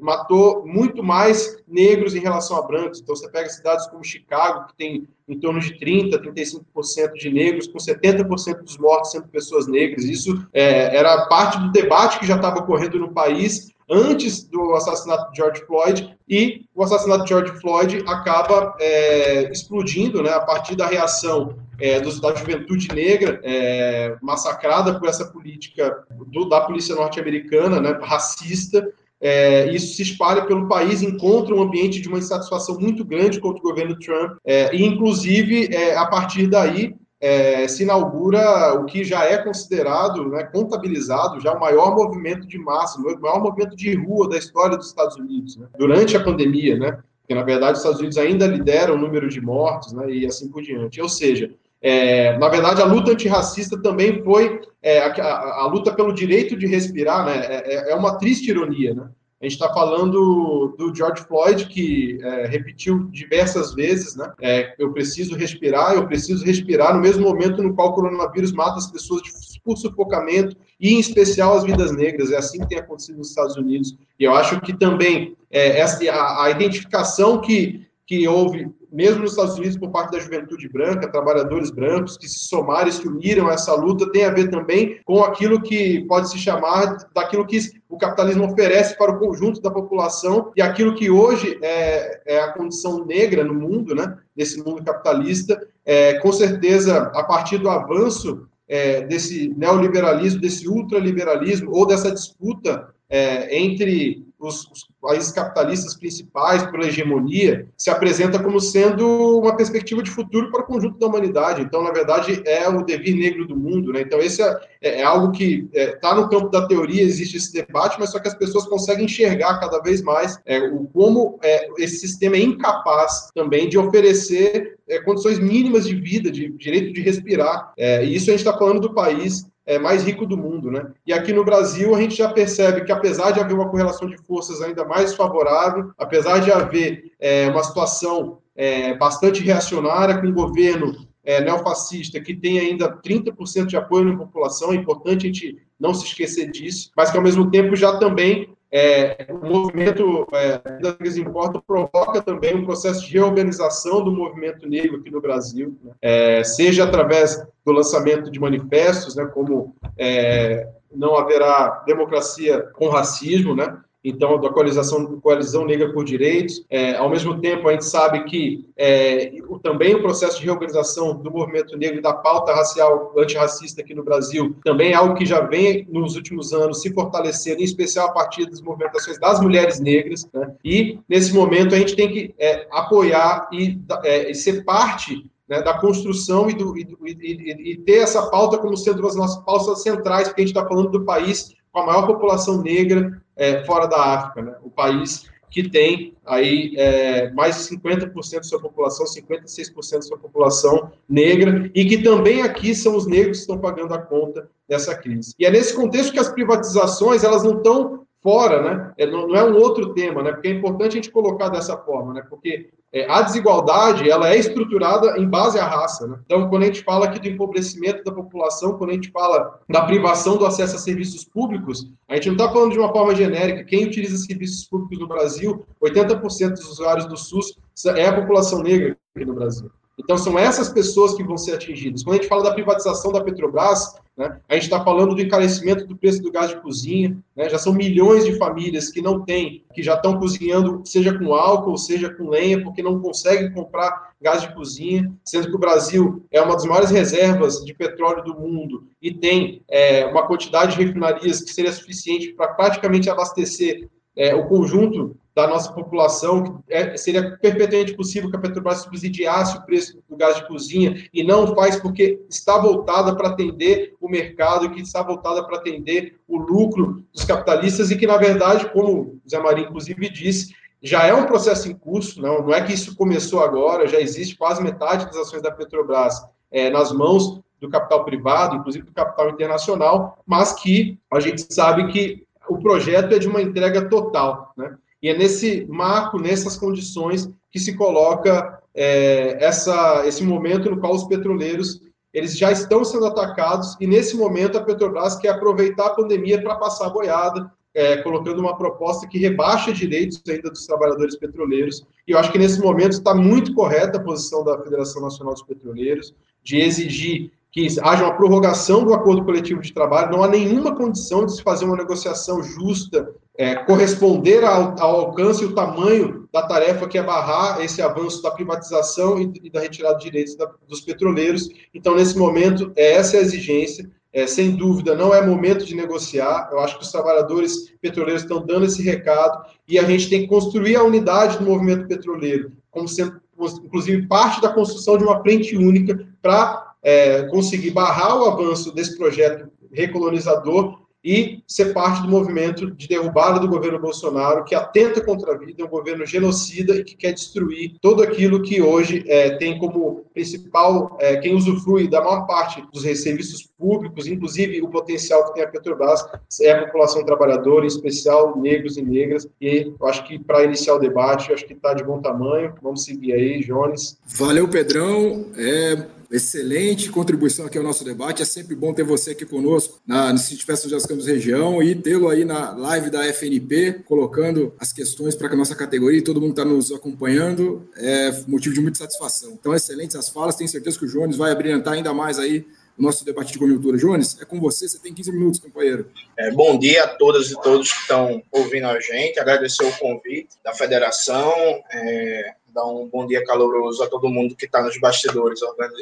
matou muito mais negros em relação a brancos. Então, você pega cidades como Chicago, que tem em torno de 30%, 35% de negros, com 70% dos mortos sendo pessoas negras. Isso é, era parte do debate que já estava ocorrendo no país antes do assassinato de George Floyd, e o assassinato de George Floyd acaba é, explodindo né, a partir da reação é, dos, da juventude negra é, massacrada por essa política do, da polícia norte-americana, né, racista, é, isso se espalha pelo país, encontra um ambiente de uma insatisfação muito grande contra o governo Trump, é, e inclusive é, a partir daí é, se inaugura o que já é considerado, né, contabilizado, já o maior movimento de massa, o maior movimento de rua da história dos Estados Unidos, né, durante a pandemia, né, porque na verdade os Estados Unidos ainda lideram o número de mortes, né, e assim por diante. Ou seja, é, na verdade, a luta antirracista também foi é, a, a, a, luta pelo direito de respirar, né? É, é, é uma triste ironia, né? A gente está falando do George Floyd, que é, repetiu diversas vezes, né? É, eu preciso respirar, eu preciso respirar no mesmo momento no qual o coronavírus mata as pessoas de, por sufocamento, e em especial as vidas negras. É assim que tem acontecido nos Estados Unidos. E eu acho que também essa, a, a identificação que, que houve mesmo nos Estados Unidos, por parte da juventude branca, trabalhadores brancos que se somaram se uniram a essa luta, tem a ver também com aquilo que pode se chamar daquilo que o capitalismo oferece para o conjunto da população e aquilo que hoje é, é a condição negra no mundo, né, desse mundo capitalista, é, com certeza, a partir do avanço é, desse neoliberalismo, desse ultraliberalismo ou dessa disputa é, entre os, os, países capitalistas principais pela hegemonia, se apresenta como sendo uma perspectiva de futuro para o conjunto da humanidade. Então, na verdade, é o devir negro do mundo. Né? Então, esse é, é, é algo que está é, no campo da teoria, existe esse debate, mas só que as pessoas conseguem enxergar cada vez mais é, o, como é, esse sistema é incapaz também de oferecer condições mínimas de vida, de direito de respirar. e isso a gente está falando do país é, mais rico do mundo, né? E aqui no Brasil a gente já percebe que apesar de haver uma correlação de forças ainda mais favorável, apesar de haver é, uma situação é, bastante reacionária com o governo é, neofascista que tem ainda 30% de apoio na população, é importante a gente não se esquecer disso, mas que ao mesmo tempo já também é, o movimento é, Negras Importam provoca também um processo de reorganização do movimento negro aqui no Brasil, né? é, seja através do lançamento de manifestos, né, como é, não haverá democracia com racismo, né, então, da coalização, coalizão negra por direitos. É, ao mesmo tempo, a gente sabe que é, também o processo de reorganização do movimento negro e da pauta racial antirracista aqui no Brasil também é algo que já vem nos últimos anos se fortalecendo, em especial a partir das movimentações das mulheres negras. Né? E, nesse momento, a gente tem que é, apoiar e, é, e, ser parte né, da construção e, do, e, e, ter essa pauta como sendo as nossas pautas centrais, porque a gente está falando do país com a maior população negra é, fora da África, né? o país que tem aí é, mais de 50% da sua população, 56% da sua população negra, e que também aqui são os negros que estão pagando a conta dessa crise. E é nesse contexto que as privatizações elas não estão fora, né? É, não, não, é um outro tema, né? Porque é importante a gente colocar dessa forma, né? Porque é, a desigualdade ela é estruturada em base à raça. Né? Então, quando a gente fala aqui do empobrecimento da população, quando a gente fala da privação do acesso a serviços públicos, a gente não está falando de uma forma genérica. Quem utiliza serviços públicos no Brasil, 80% dos usuários do SUS é a população negra aqui no Brasil. Então, são essas pessoas que vão ser atingidas. Quando a gente fala da privatização da Petrobras, né, a gente está falando do encarecimento do preço do gás de cozinha. Né, já são milhões de famílias que não têm, que já estão cozinhando, seja com álcool, seja com lenha, porque não conseguem comprar gás de cozinha, sendo que o Brasil é uma das maiores reservas de petróleo do mundo e tem é, uma quantidade de refinarias que seria suficiente para praticamente abastecer é, o conjunto da nossa população, é, seria perfeitamente possível que a Petrobras subsidiasse o preço do gás de cozinha e não faz porque está voltada para atender o mercado que está voltada para atender o lucro dos capitalistas e que, na verdade, como o Zé Maria, inclusive, disse, já é um processo em curso, não, não é que isso começou agora, já existe quase metade das ações da Petrobras é, nas mãos do capital privado, inclusive do capital internacional, mas que a gente sabe que o projeto é de uma entrega total, né? E é nesse marco, nessas condições, que se coloca é, essa, esse momento no qual os petroleiros eles já estão sendo atacados e nesse momento a Petrobras quer aproveitar a pandemia para passar a boiada, é, colocando uma proposta que rebaixa direitos ainda dos trabalhadores petroleiros. E eu acho que nesse momento está muito correta a posição da Federação Nacional dos Petroleiros de exigir que haja uma prorrogação do acordo coletivo de trabalho, não há nenhuma condição de se fazer uma negociação justa, é, corresponder ao, ao, alcance e o tamanho da tarefa que é barrar esse avanço da privatização e, e da retirada de direitos da, dos petroleiros. Então, nesse momento, é essa é a exigência. É, sem dúvida, não é momento de negociar. Eu acho que os trabalhadores petroleiros estão dando esse recado e a gente tem que construir a unidade do movimento petroleiro, como sendo, inclusive, parte da construção de uma frente única para é, conseguir barrar o avanço desse projeto recolonizador e ser parte do movimento de derrubada do governo Bolsonaro, que atenta contra a vida, é um governo genocida e que quer destruir tudo aquilo que hoje é, tem como principal, é, quem usufrui da maior parte dos serviços públicos, inclusive o potencial que tem a Petrobras, é a população trabalhadora, em especial negros e negras, e eu acho que para iniciar o debate, eu acho que está de bom tamanho, vamos seguir aí, Jones. Valeu, Pedrão, é excelente contribuição aqui ao nosso debate. É sempre bom ter você aqui conosco na, no Sítio das Campos Região e tê-lo aí na live da FNP, colocando as questões para a nossa categoria e todo mundo está nos acompanhando. É motivo de muita satisfação. Então, excelentes as falas. Tenho certeza que o Jones vai abrilhantar ainda mais aí o nosso debate de conjuntura. Jones, é com você, você tem 15 minutos, companheiro. É, bom dia a todas e todos que estão ouvindo a gente, agradecer o convite da federação, é, dar um bom dia caloroso a todo mundo que está nos bastidores,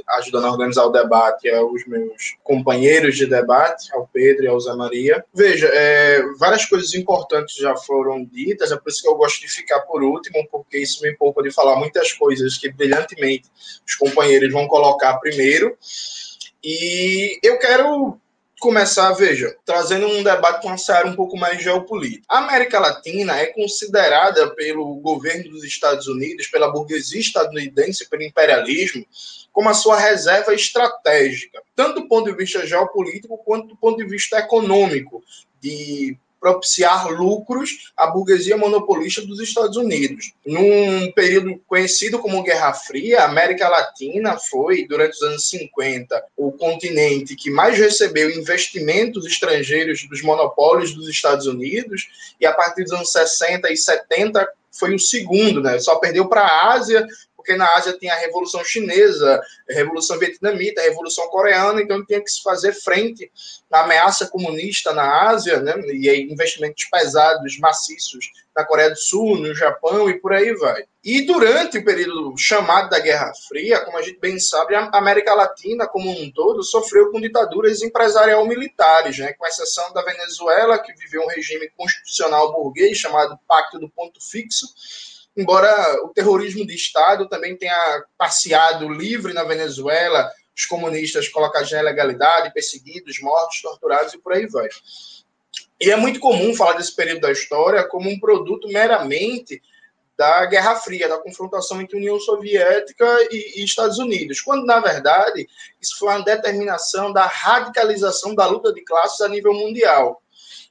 ajudando a organizar o debate, aos meus companheiros de debate, ao Pedro e ao Zé Maria. Veja, é, várias coisas importantes já foram ditas, é por isso que eu gosto de ficar por último, porque isso me poupa de falar muitas coisas que brilhantemente os companheiros vão colocar primeiro. E eu quero começar, veja, trazendo um debate com uma seara um pouco mais geopolítica. A América Latina é considerada pelo governo dos Estados Unidos, pela burguesia estadunidense, pelo imperialismo, como a sua reserva estratégica, tanto do ponto de vista geopolítico quanto do ponto de vista econômico, de propiciar lucros à burguesia monopolista dos Estados Unidos. Num período conhecido como Guerra Fria, a América Latina foi, durante os anos 50, o continente que mais recebeu investimentos estrangeiros dos monopólios dos Estados Unidos, e a partir dos anos 60 e 70 foi o segundo, né? Só perdeu para a Ásia, porque na Ásia tem a Revolução Chinesa, a Revolução Vietnamita, a Revolução Coreana, então tinha que se fazer frente à ameaça comunista na Ásia, né, e aí investimentos pesados, maciços na Coreia do Sul, no Japão e por aí vai. E durante o período chamado da Guerra Fria, como a gente bem sabe, a América Latina como um todo sofreu com ditaduras empresarial militares, né, com exceção da Venezuela, que viveu um regime constitucional burguês chamado Pacto do Ponto Fixo, embora o terrorismo de Estado também tenha passeado livre na Venezuela, os comunistas colocados na ilegalidade, perseguidos, mortos, torturados e por aí vai. E é muito comum falar desse período da história como um produto meramente da Guerra Fria, da confrontação entre União Soviética e, e, Estados Unidos, quando, na verdade, isso foi uma determinação da radicalização da luta de classes a nível mundial.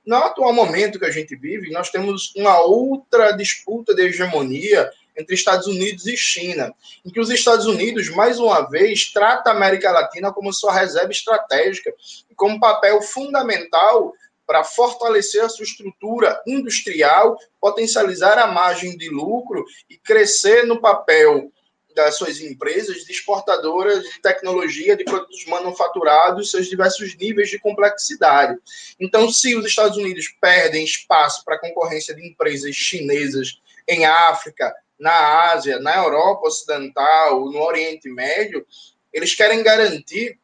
No atual momento que a gente vive, nós temos uma outra disputa de hegemonia entre Estados Unidos e China, em que os Estados Unidos, mais uma vez, trata a América Latina como sua reserva estratégica e como papel fundamental para fortalecer a sua estrutura industrial, potencializar a margem de lucro e crescer no papel das suas empresas de exportadoras de tecnologia, de produtos manufaturados, seus diversos níveis de complexidade. Então, se os Estados Unidos perdem espaço para a concorrência de empresas chinesas em África, na Ásia, na Europa Ocidental, no Oriente Médio, eles querem garantir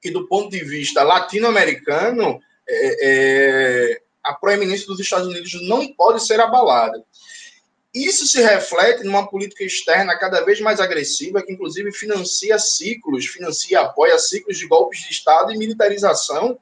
que, do ponto de vista latino-americano, é, é, a proeminência dos Estados Unidos não pode ser abalada. Isso se reflete numa política externa cada vez mais agressiva, que inclusive financia ciclos, financia, apoia ciclos de golpes de Estado e militarização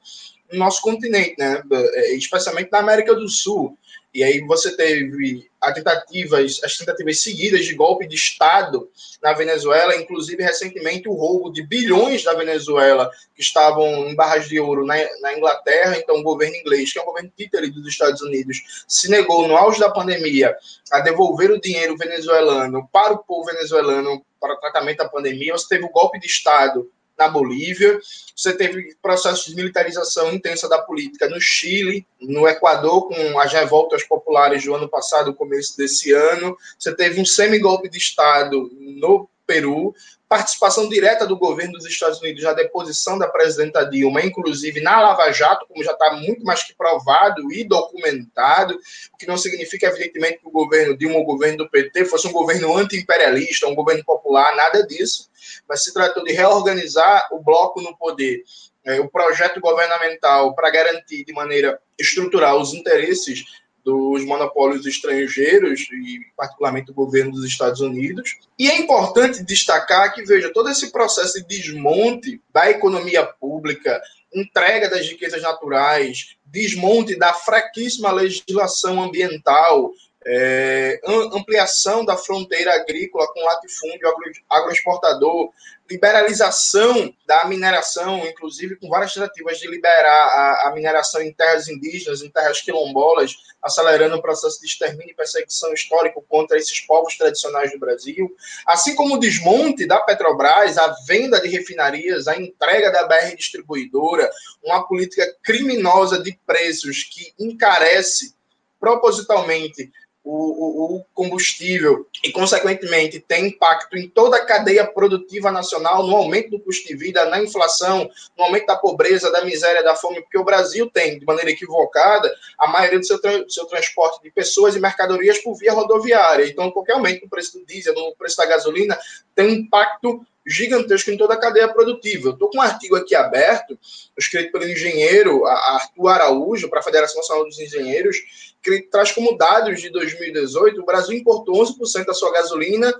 no nosso continente, né? É, especialmente na América do Sul. E aí você teve tentativas, as tentativas seguidas de golpe de Estado na Venezuela, inclusive recentemente o roubo de bilhões da Venezuela que estavam em barras de ouro na, na Inglaterra. Então, o governo inglês, que é um governo títere dos Estados Unidos, se negou no auge da pandemia a devolver o dinheiro venezuelano para o povo venezuelano para tratamento da pandemia. Você teve o golpe de Estado na Bolívia, você teve processo de militarização intensa da política no Chile, no Equador, com as revoltas populares do ano passado, começo desse ano, você teve um semigolpe de Estado no Peru, participação direta do governo dos Estados Unidos na deposição da presidenta Dilma, inclusive na Lava Jato, como já está muito mais que provado e documentado, o que não significa, evidentemente, que o governo Dilma, o governo do PT, fosse um governo anti-imperialista, um governo popular, nada disso, mas se tratou de reorganizar o bloco no poder, é, o projeto governamental para garantir de maneira estrutural os interesses dos monopólios estrangeiros, e particularmente o governo dos Estados Unidos. E é importante destacar que, veja, todo esse processo de desmonte da economia pública, entrega das riquezas naturais, desmonte da fraquíssima legislação ambiental, é, ampliação da fronteira agrícola com latifúndio agro, agroexportador, liberalização da mineração, inclusive com várias tentativas de liberar a, a, mineração em terras indígenas, em terras quilombolas, acelerando o processo de extermínio e perseguição histórico contra esses povos tradicionais do Brasil, assim como o desmonte da Petrobras, a venda de refinarias, a entrega da BR distribuidora, uma política criminosa de preços que encarece propositalmente o, o, combustível e, consequentemente, tem impacto em toda a cadeia produtiva nacional, no aumento do custo de vida, na inflação, no aumento da pobreza, da miséria, da fome, porque o Brasil tem, de maneira equivocada, a maioria do seu, seu transporte de pessoas e mercadorias por via rodoviária. Então, qualquer aumento no preço do diesel, no preço da gasolina, tem impacto gigantesco em toda a cadeia produtiva. Eu estou com um artigo aqui aberto, escrito pelo engenheiro Arthur Araújo, para a Federação Nacional dos Engenheiros, traz como dados de 2018, o Brasil importou 11% da sua gasolina,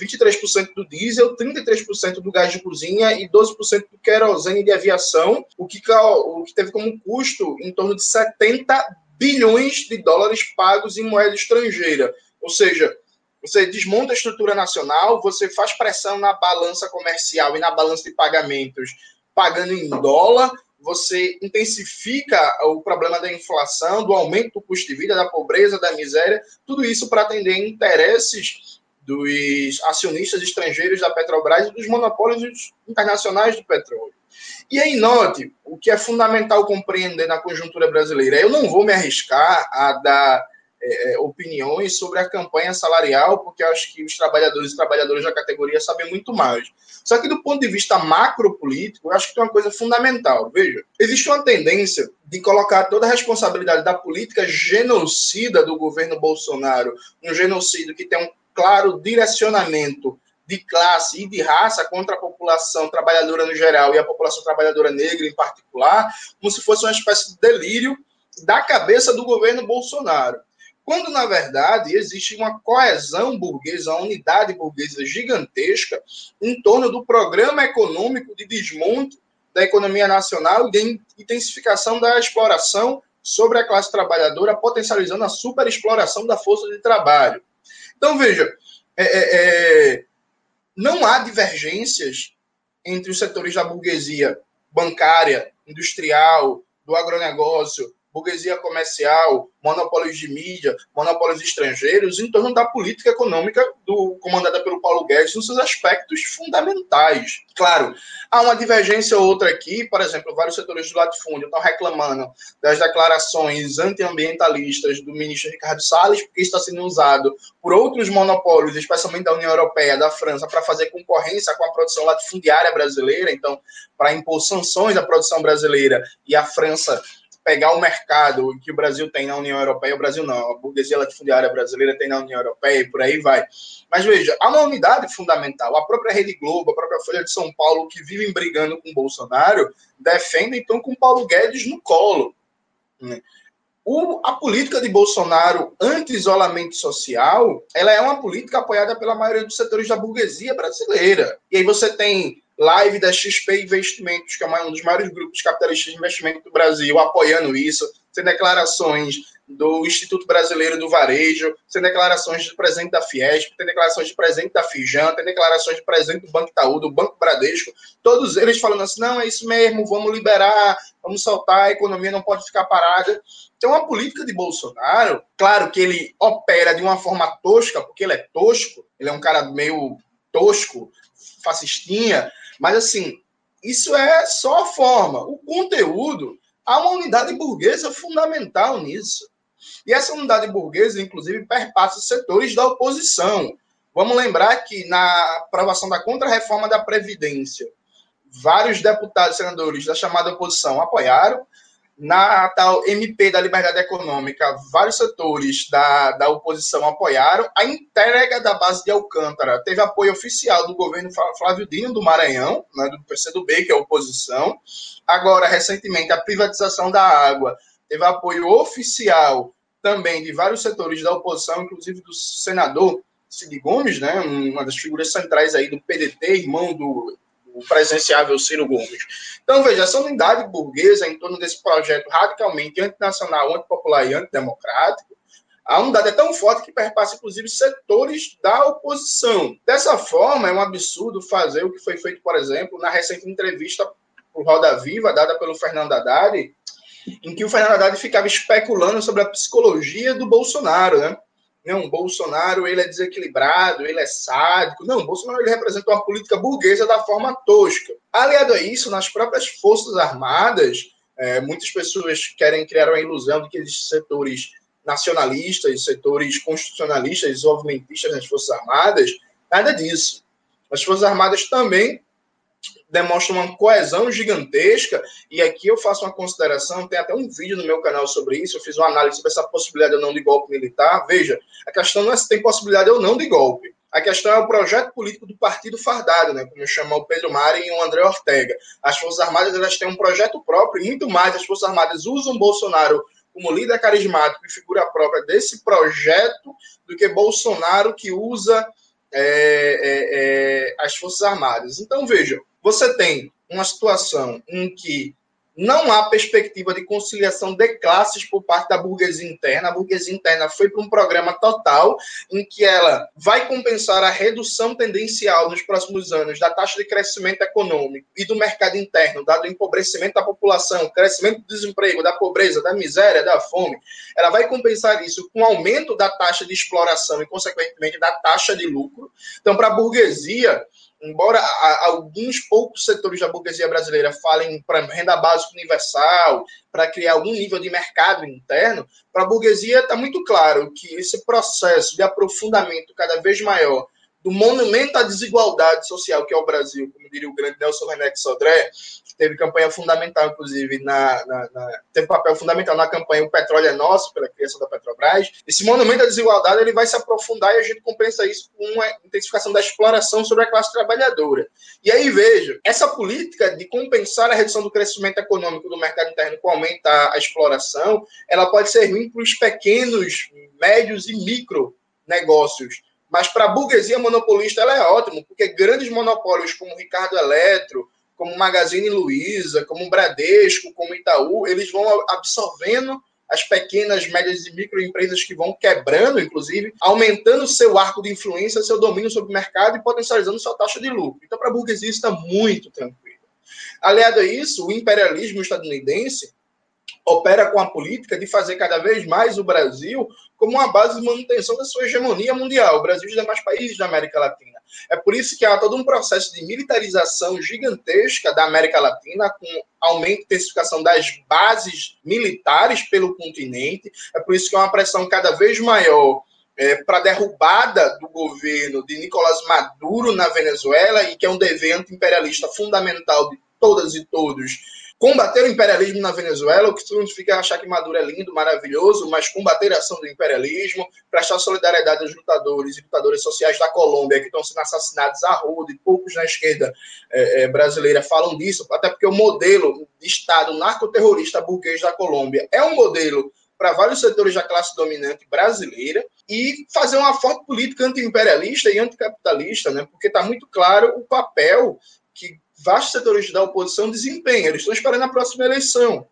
23% é, do diesel, 33% do gás de cozinha e 12% do querosene de aviação, o que, o que teve como custo em torno de 70 bilhões de dólares pagos em moeda estrangeira. Ou seja, você desmonta a estrutura nacional, você faz pressão na balança comercial e na balança de pagamentos pagando em dólar, você intensifica o problema da inflação, do aumento do custo de vida, da pobreza, da miséria, tudo isso para atender interesses dos acionistas estrangeiros da Petrobras e dos monopólios internacionais do petróleo. E aí, note, o que é fundamental compreender na conjuntura brasileira. Eu não vou me arriscar a dar é, é, opiniões sobre a campanha salarial, porque acho que os trabalhadores e trabalhadoras da categoria sabem muito mais. Só que do ponto de vista macropolítico, eu acho que tem uma coisa fundamental. Veja, existe uma tendência de colocar toda a responsabilidade da política genocida do governo Bolsonaro, um genocídio que tem um claro direcionamento de classe e de raça contra a população trabalhadora no geral e a população trabalhadora negra em particular, como se fosse uma espécie de delírio da cabeça do governo Bolsonaro quando na verdade existe uma coesão burguesa, uma unidade burguesa gigantesca em torno do programa econômico de desmonte da economia nacional e de intensificação da exploração sobre a classe trabalhadora, potencializando a superexploração da força de trabalho. Então, veja, é, é, é, não há divergências entre os setores da burguesia bancária, industrial, do agronegócio, burguesia comercial, monopólios de mídia, monopólios estrangeiros, em torno da política econômica do, comandada pelo Paulo Guedes nos seus aspectos fundamentais. Claro, há uma divergência ou outra aqui, por exemplo, vários setores do latifúndio estão reclamando das declarações antiambientalistas do ministro Ricardo Salles, porque está sendo usado por outros monopólios, especialmente da União Europeia, da França, para fazer concorrência com a produção latifundiária brasileira, então, para impor sanções à produção brasileira e a França pegar o mercado que o Brasil tem na União Europeia, o Brasil não, a burguesia latifundiária brasileira tem na União Europeia e por aí vai. Mas veja, há uma unidade fundamental. A própria Rede Globo, a própria Folha de São Paulo, que vivem brigando com Bolsonaro, defendem então com Paulo Guedes no colo. Né? O, a política de Bolsonaro anti-isolamento social, ela é uma política apoiada pela maioria dos setores da burguesia brasileira. E aí você tem live da XP Investimentos, que é um dos maiores grupos capitalistas de investimento do Brasil, apoiando isso. sem declarações do Instituto Brasileiro do Varejo, sem declarações de presidente da Fiesp, tem declarações de presidente da Fijan, tem declarações de presidente do Banco Itaú, do Banco Bradesco, todos eles falando assim, não, é isso mesmo, vamos liberar, vamos soltar, a economia não pode ficar parada. Então, a política de Bolsonaro, claro que ele opera de uma forma tosca, porque ele é tosco, ele é um cara meio tosco, fascistinha, mas assim, isso é só a forma. O conteúdo, há uma unidade burguesa fundamental nisso. E essa unidade burguesa, inclusive, perpassa setores da oposição. Vamos lembrar que na aprovação da contrarreforma da Previdência, vários deputados e senadores da chamada oposição apoiaram, na tal MP da Liberdade Econômica, vários setores da, da oposição apoiaram. A entrega da base de Alcântara teve apoio oficial do governo Flávio Dino do Maranhão, né, do PCdoB, que é a oposição. Agora, recentemente, a privatização da água teve apoio oficial também de vários setores da oposição, inclusive do senador Cid Gomes, né, uma das figuras centrais aí do PDT, irmão do o presenciável Ciro Gomes. Então, veja, essa unidade burguesa em torno desse projeto radicalmente antinacional, antipopular e antidemocrático, a unidade é tão forte que perpassa, inclusive, setores da oposição. Dessa forma, é um absurdo fazer o que foi feito, por exemplo, na recente entrevista por Roda Viva, dada pelo Fernando Haddad, em que o Fernando Haddad ficava especulando sobre a psicologia do Bolsonaro, né? Não, Bolsonaro ele é desequilibrado, ele é sádico. Não, Bolsonaro ele representa uma política burguesa da forma tosca. Aliado a isso, nas próprias Forças Armadas, é, muitas pessoas querem criar uma ilusão de que existem setores nacionalistas, setores constitucionalistas, desenvolvimentistas nas Forças Armadas. Nada disso. As Forças Armadas também demonstra uma coesão gigantesca. E aqui eu faço uma consideração, tem até um vídeo no meu canal sobre isso, eu fiz uma análise sobre essa possibilidade ou não de golpe militar. Veja, a questão não é se tem possibilidade ou não de golpe. A questão é o projeto político do partido fardado, né, como chama o Pedro Mari e o André Ortega. As Forças Armadas elas têm um projeto próprio, e muito mais, as Forças Armadas usam Bolsonaro como líder carismático e figura própria desse projeto do que Bolsonaro que usa é, é, é, as Forças Armadas. Então, veja, você tem uma situação em que não há perspectiva de conciliação de classes por parte da burguesia interna. A burguesia interna foi para um programa total em que ela vai compensar a redução tendencial nos próximos anos da taxa de crescimento econômico e do mercado interno, dado o empobrecimento da população, crescimento do desemprego, da pobreza, da miséria, da fome. Ela vai compensar isso com aumento da taxa de exploração e, consequentemente, da taxa de lucro. Então, para a burguesia, embora alguns poucos setores da burguesia brasileira falem para renda básica universal, para criar algum nível de mercado interno, para a burguesia está muito claro que esse processo de aprofundamento cada vez maior do monumento à desigualdade social que é o Brasil, como diria o grande Nelson René Sodré, teve campanha fundamental, inclusive, na, na, na, teve papel fundamental na campanha O Petróleo é Nosso, pela criação da Petrobras. Esse monumento à desigualdade ele vai se aprofundar e a gente compensa isso com uma intensificação da exploração sobre a classe trabalhadora. E aí, veja, essa política de compensar a redução do crescimento econômico do mercado interno com aumentar a exploração, ela pode ser ruim para os pequenos, médios e micro negócios. Mas para a burguesia monopolista ela é ótima, porque grandes monopólios como Ricardo Eletro, como Magazine Luiza, como Bradesco, como Itaú, eles vão absorvendo as pequenas, médias e microempresas que vão quebrando, inclusive, aumentando seu arco de influência, seu domínio sobre o mercado e potencializando sua taxa de lucro. Então, para a burguesia, está muito tranquilo. Aliado a isso, o imperialismo estadunidense opera com a política de fazer cada vez mais o Brasil como uma base de manutenção da sua hegemonia mundial, o Brasil e os demais países da América Latina. É por isso que há todo um processo de militarização gigantesca da América Latina, com aumento e intensificação das bases militares pelo continente. É por isso que há uma pressão cada vez maior é, para a derrubada do governo de Nicolás Maduro na Venezuela, e que é um dever anti-imperialista fundamental de todas e todos combater o imperialismo na Venezuela, o que significa achar que Maduro é lindo, maravilhoso, mas combater a ação do imperialismo, prestar solidariedade aos lutadores e lutadoras sociais da Colômbia que estão sendo assassinados a roda, e poucos na esquerda é, é, brasileira falam disso, até porque o modelo de Estado narcoterrorista burguês da Colômbia é um modelo para vários setores da classe dominante brasileira e fazer uma forte política anti-imperialista e anticapitalista, né? porque está muito claro o papel vastos setores da oposição desempenham. Eles estão esperando a próxima eleição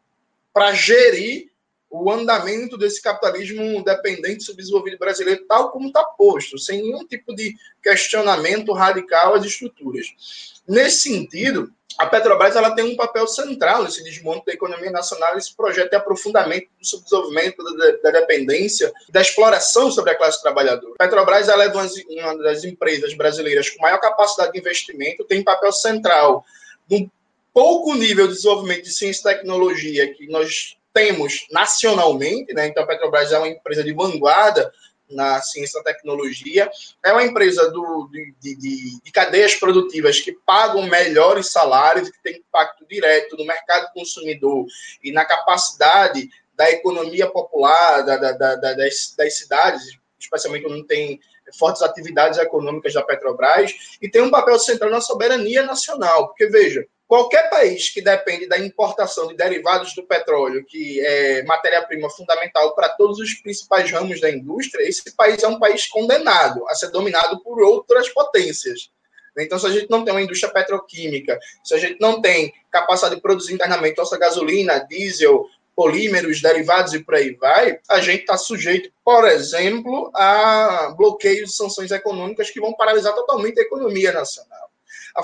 para gerir o andamento desse capitalismo dependente subdesenvolvido brasileiro, tal como está posto, sem nenhum tipo de questionamento radical às estruturas. Nesse sentido, a Petrobras ela tem um papel central nesse desmonte da economia nacional, esse projeto de aprofundamento do subdesenvolvimento da, da dependência, da exploração sobre a classe trabalhadora. A Petrobras ela é uma das empresas brasileiras com maior capacidade de investimento, tem papel central no pouco nível de desenvolvimento de ciência e tecnologia que nós temos nacionalmente, né? Então a Petrobras é uma empresa de vanguarda na ciência e tecnologia, é uma empresa do, de, de, de, cadeias produtivas que pagam melhores salários, que tem impacto direto no mercado consumidor e na capacidade da economia popular, da, da, da, das, das cidades, especialmente onde tem fortes atividades econômicas da Petrobras, e tem um papel central na soberania nacional, porque veja, Qualquer país que depende da importação de derivados do petróleo, que é matéria-prima fundamental para todos os principais ramos da indústria, esse país é um país condenado a ser dominado por outras potências. Então, se a gente não tem uma indústria petroquímica, se a gente não tem capacidade de produzir internamente nossa gasolina, diesel, polímeros, derivados e por aí vai, a gente está sujeito, por exemplo, a bloqueios e sanções econômicas que vão paralisar totalmente a economia nacional.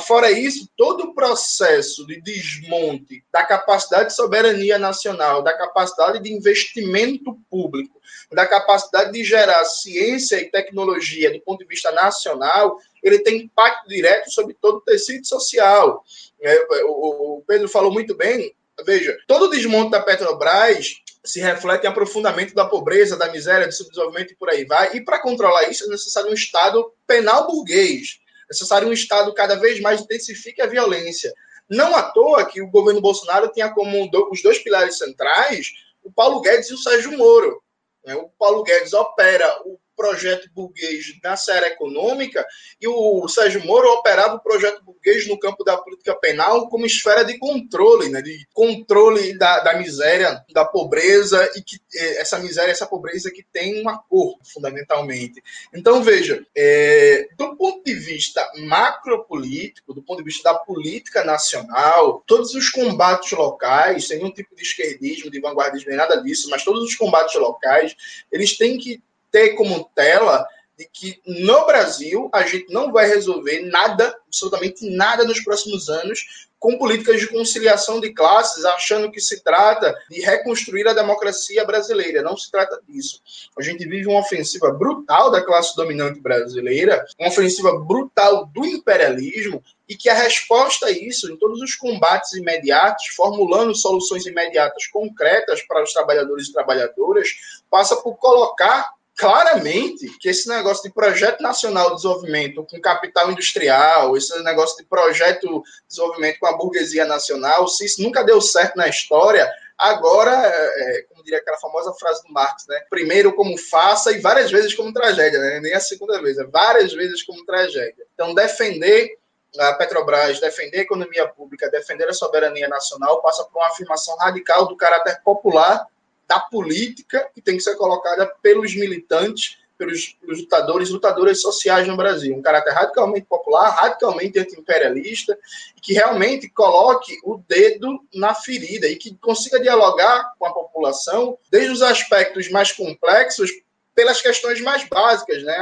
Fora isso, todo o processo de desmonte da capacidade de soberania nacional, da capacidade de investimento público, da capacidade de gerar ciência e tecnologia do ponto de vista nacional, ele tem impacto direto sobre todo o tecido social. É, o Pedro falou muito bem, veja, todo o desmonte da Petrobras se reflete em aprofundamento da pobreza, da miséria, do subdesenvolvimento e por aí vai. E para controlar isso é necessário um Estado penal burguês necessário um Estado cada vez mais intensifique a violência. Não à toa que o governo Bolsonaro tinha como os dois pilares centrais o Paulo Guedes e o Sérgio Moro. Né? O Paulo Guedes opera o projeto burguês na série econômica e o Sérgio Moro operava o projeto burguês no campo da política penal como esfera de controle, né, de controle da, da miséria, da pobreza e que eh, essa miséria, essa pobreza que tem uma cor, fundamentalmente. Então, veja, é, do ponto de vista macropolítico, do ponto de vista da política nacional, todos os combates locais, sem nenhum tipo de esquerdismo, de vanguardismo, nem nada disso, mas todos os combates locais, eles têm que ter como tela de que no Brasil a gente não vai resolver nada, absolutamente nada nos próximos anos, com políticas de conciliação de classes, achando que se trata de reconstruir a democracia brasileira. Não se trata disso. A gente vive uma ofensiva brutal da classe dominante brasileira, uma ofensiva brutal do imperialismo, e que a resposta a isso, em todos os combates imediatos, formulando soluções imediatas concretas para os trabalhadores e trabalhadoras, passa por colocar claramente que esse negócio de projeto nacional de desenvolvimento com capital industrial, esse negócio de projeto de desenvolvimento com a burguesia nacional, se isso nunca deu certo na história, agora, é, é, como diria aquela famosa frase do Marx, né? Primeiro como faça e várias vezes como tragédia, né? Nem a segunda vez, é várias vezes como tragédia. Então, defender a Petrobras, defender a economia pública, defender a soberania nacional, passa por uma afirmação radical do caráter popular da política que tem que ser colocada pelos militantes, pelos, lutadores e lutadoras sociais no Brasil. Um caráter radicalmente popular, radicalmente anti-imperialista, que realmente coloque o dedo na ferida e que consiga dialogar com a população desde os aspectos mais complexos pelas questões mais básicas, né?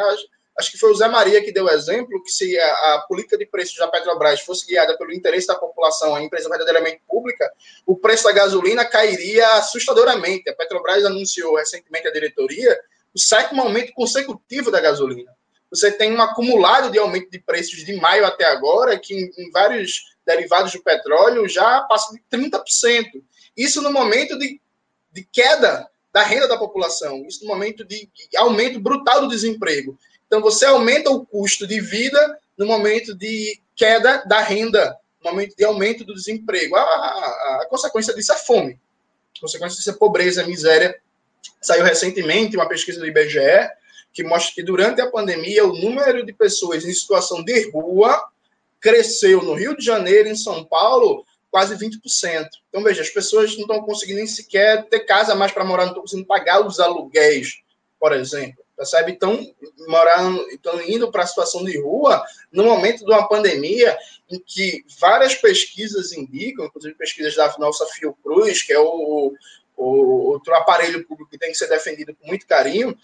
Acho que foi o Zé Maria que deu o exemplo que se a, a, política de preços da Petrobras fosse guiada pelo interesse da população, a empresa verdadeiramente pública, o preço da gasolina cairia assustadoramente. A Petrobras anunciou recentemente a diretoria o sétimo aumento consecutivo da gasolina. Você tem um acumulado de aumento de preços de maio até agora, que em, em vários derivados do petróleo já passa de 30%. Isso no momento de, de queda da renda da população, isso no momento de aumento brutal do desemprego. Então, você aumenta o custo de vida no momento de queda da renda, no momento de aumento do desemprego. A, a, a consequência disso é fome. A consequência disso é pobreza, miséria. Saiu recentemente uma pesquisa do IBGE que mostra que durante a pandemia o número de pessoas em situação de rua cresceu no Rio de Janeiro, em São Paulo, quase 20%. Então, veja, as pessoas não estão conseguindo nem sequer ter casa mais para morar, não estão conseguindo pagar os aluguéis, por exemplo percebe? Estão morando, estão indo para a situação de rua no momento de uma pandemia em que várias pesquisas indicam, inclusive pesquisas da nossa Fiocruz, que é o, o, outro aparelho público que tem que ser defendido com muito carinho,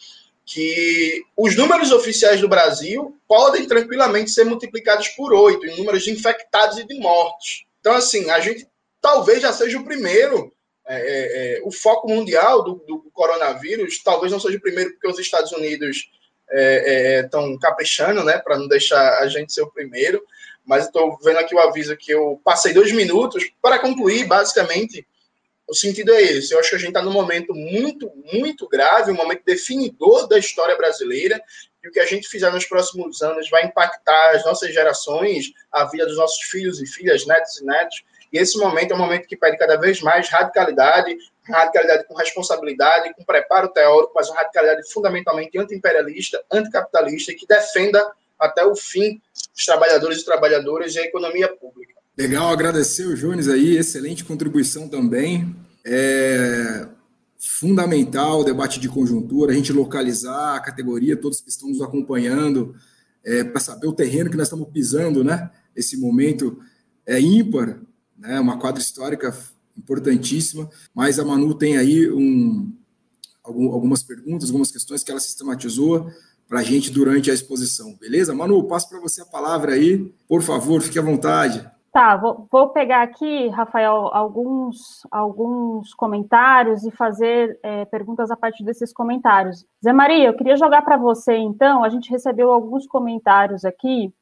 que os números oficiais do Brasil podem tranquilamente ser multiplicados por oito em números de infectados e de mortos. Então, assim, a gente talvez já seja o primeiro, é, é, é o foco mundial do, do, coronavírus, talvez não seja o primeiro porque os Estados Unidos estão é, é, caprichando, né, para não deixar a gente ser o primeiro, mas estou vendo aqui o aviso que eu passei dois minutos para concluir, basicamente, o sentido é esse. Eu acho que a gente está num momento muito, muito grave, um momento definidor da história brasileira, e o que a gente fizer nos próximos anos vai impactar as nossas gerações, a vida dos nossos filhos e filhas, netos e netos. E esse momento é um momento que pede cada vez mais radicalidade, radicalidade com responsabilidade, com preparo teórico, mas uma radicalidade fundamentalmente anti-imperialista, anticapitalista que defenda até o fim os trabalhadores e trabalhadoras e a economia pública. Legal, agradecer o Jones aí, excelente contribuição também. É fundamental o debate de conjuntura, a gente localizar a categoria, todos que estão nos acompanhando, é, para saber o terreno que nós estamos pisando, né? Esse momento é ímpar, né? Uma quadra histórica importantíssima, mas a Manu tem aí um, algumas perguntas, algumas questões que ela sistematizou para a gente durante a exposição, beleza? Manu, passo para você a palavra aí, por favor, fique à vontade. Tá, vou, vou, pegar aqui, Rafael, alguns, alguns comentários e fazer é, perguntas a partir desses comentários. Zé Maria, eu queria jogar para você, então, a gente recebeu alguns comentários aqui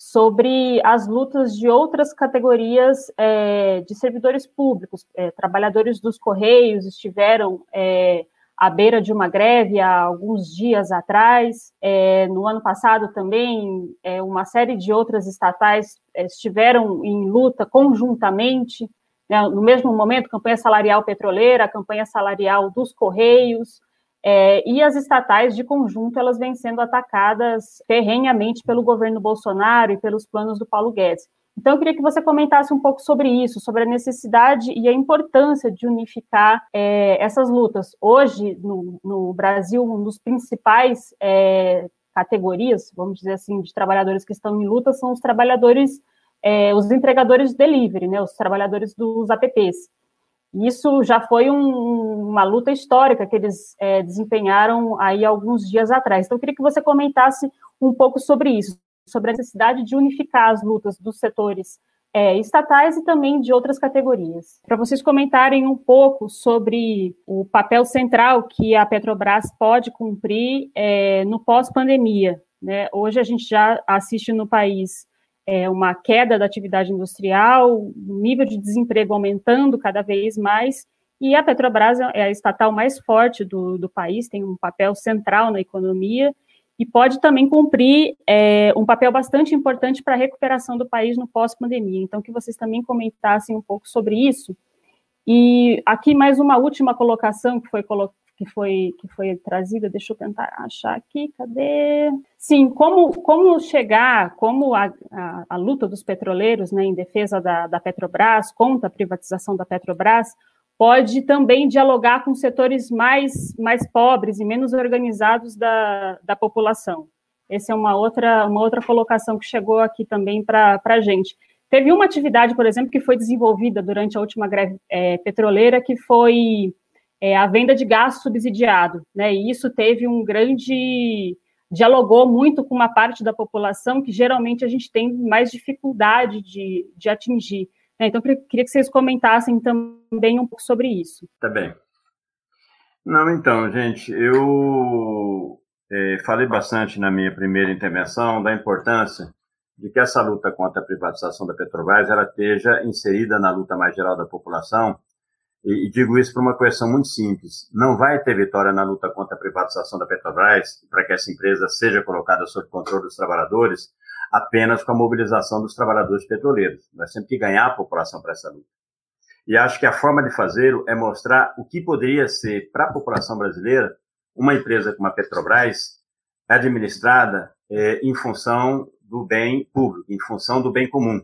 sobre as lutas de outras categorias é, de servidores públicos. É, trabalhadores dos Correios estiveram é, à beira de uma greve há alguns dias atrás. É, no ano passado também, é, uma série de outras estatais é, estiveram em luta conjuntamente, né, no mesmo momento, campanha salarial petroleira, campanha salarial dos Correios, é, e as estatais de conjunto elas vêm sendo atacadas ferrenhamente pelo governo Bolsonaro e pelos planos do Paulo Guedes. Então, eu queria que você comentasse um pouco sobre isso, sobre a necessidade e a importância de unificar é, essas lutas. Hoje, no, no, Brasil, um dos principais é, categorias, vamos dizer assim, de trabalhadores que estão em luta são os trabalhadores, é, os entregadores de delivery, né, os trabalhadores dos apps. Isso já foi um, uma luta histórica que eles é, desempenharam aí alguns dias atrás. Então, eu queria que você comentasse um pouco sobre isso, sobre a necessidade de unificar as lutas dos setores é, estatais e também de outras categorias. Para vocês comentarem um pouco sobre o papel central que a Petrobras pode cumprir é, no pós-pandemia. Né? Hoje a gente já assiste no país é, uma queda da atividade industrial, o nível de desemprego aumentando cada vez mais, e a Petrobras é a estatal mais forte do, do país, tem um papel central na economia, e pode também cumprir é, um papel bastante importante para a recuperação do país no pós-pandemia. Então, que vocês também comentassem um pouco sobre isso. E aqui mais uma última colocação que foi, que foi, que foi trazida, deixa eu tentar achar aqui, cadê? Sim, como, como chegar, como a, a, a luta dos petroleiros né, em defesa da, da Petrobras, contra a privatização da Petrobras, pode também dialogar com setores mais, mais pobres e menos organizados da, da população. Essa é uma outra, uma outra colocação que chegou aqui também para a gente. Teve uma atividade, por exemplo, que foi desenvolvida durante a última greve é, petroleira, que foi é, a venda de gás subsidiado, né? E isso teve um grande dialogou muito com uma parte da população que geralmente a gente tem mais dificuldade de, de atingir. É, então, queria que vocês comentassem também um pouco sobre isso. Tá bem. Não, então, gente, eu é, falei bastante na minha primeira intervenção da importância de que essa luta contra a privatização da Petrobras ela esteja inserida na luta mais geral da população. E, e digo isso por uma questão muito simples. Não vai ter vitória na luta contra a privatização da Petrobras para que essa empresa seja colocada sob controle dos trabalhadores apenas com a mobilização dos trabalhadores petroleiros. Nós temos que ganhar a população para essa luta. E acho que a forma de fazê-lo é mostrar o que poderia ser para a população brasileira uma empresa como a Petrobras administrada é, em função do bem público, em função do bem comum.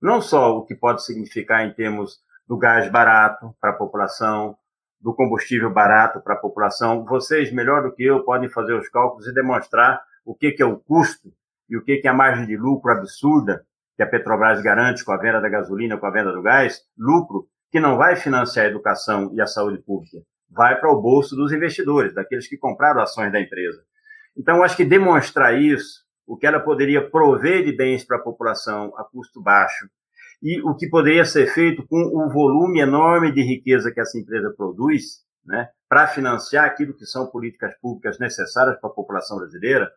Não só o que pode significar em termos do gás barato para a população, do combustível barato para a população. Vocês, melhor do que eu, podem fazer os cálculos e demonstrar o que, que é o custo e o que é a margem de lucro absurda que a Petrobras garante com a venda da gasolina, com a venda do gás, lucro que não vai financiar a educação e a saúde pública, vai para o bolso dos investidores, daqueles que compraram ações da empresa. Então, acho que demonstrar isso, o que ela poderia prover de bens para a população a custo baixo, e o que poderia ser feito com o volume enorme de riqueza que essa empresa produz, né, para financiar aquilo que são políticas públicas necessárias para a população brasileira,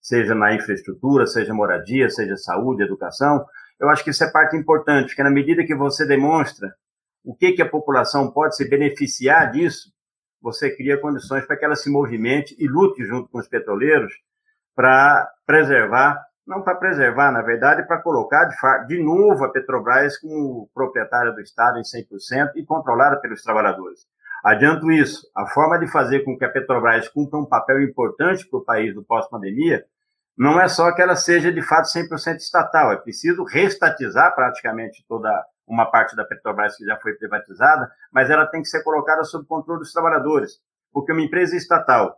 seja na infraestrutura, seja moradia, seja saúde, educação, eu acho que isso é parte importante, porque na medida que você demonstra o que, que a população pode se beneficiar disso, você cria condições para que ela se movimente e lute junto com os petroleiros para preservar, não para preservar, na verdade, para colocar de, de novo a Petrobras como proprietária do Estado em 100% e controlada pelos trabalhadores. Adianto isso, a forma de fazer com que a Petrobras cumpra um papel importante para o país no pós-pandemia não é só que ela seja de fato 100% estatal, é preciso restatizar praticamente toda uma parte da Petrobras que já foi privatizada, mas ela tem que ser colocada sob controle dos trabalhadores, porque uma empresa estatal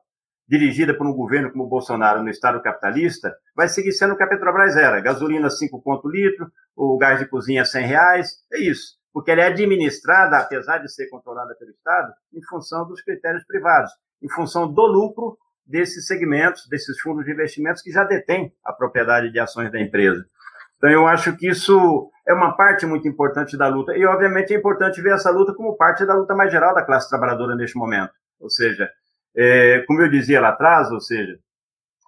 dirigida por um governo como o Bolsonaro no Estado capitalista, vai seguir sendo o que a Petrobras era, gasolina 5 conto litro, o gás de cozinha 100 reais, é isso, porque ela é administrada, apesar de ser controlada pelo Estado, em função dos critérios privados, em função do lucro desses segmentos, desses fundos de investimentos que já detêm a propriedade de ações da empresa. Então, eu acho que isso é uma parte muito importante da luta. E, obviamente, é importante ver essa luta como parte da luta mais geral da classe trabalhadora neste momento. Ou seja, é, como eu dizia lá atrás, ou seja,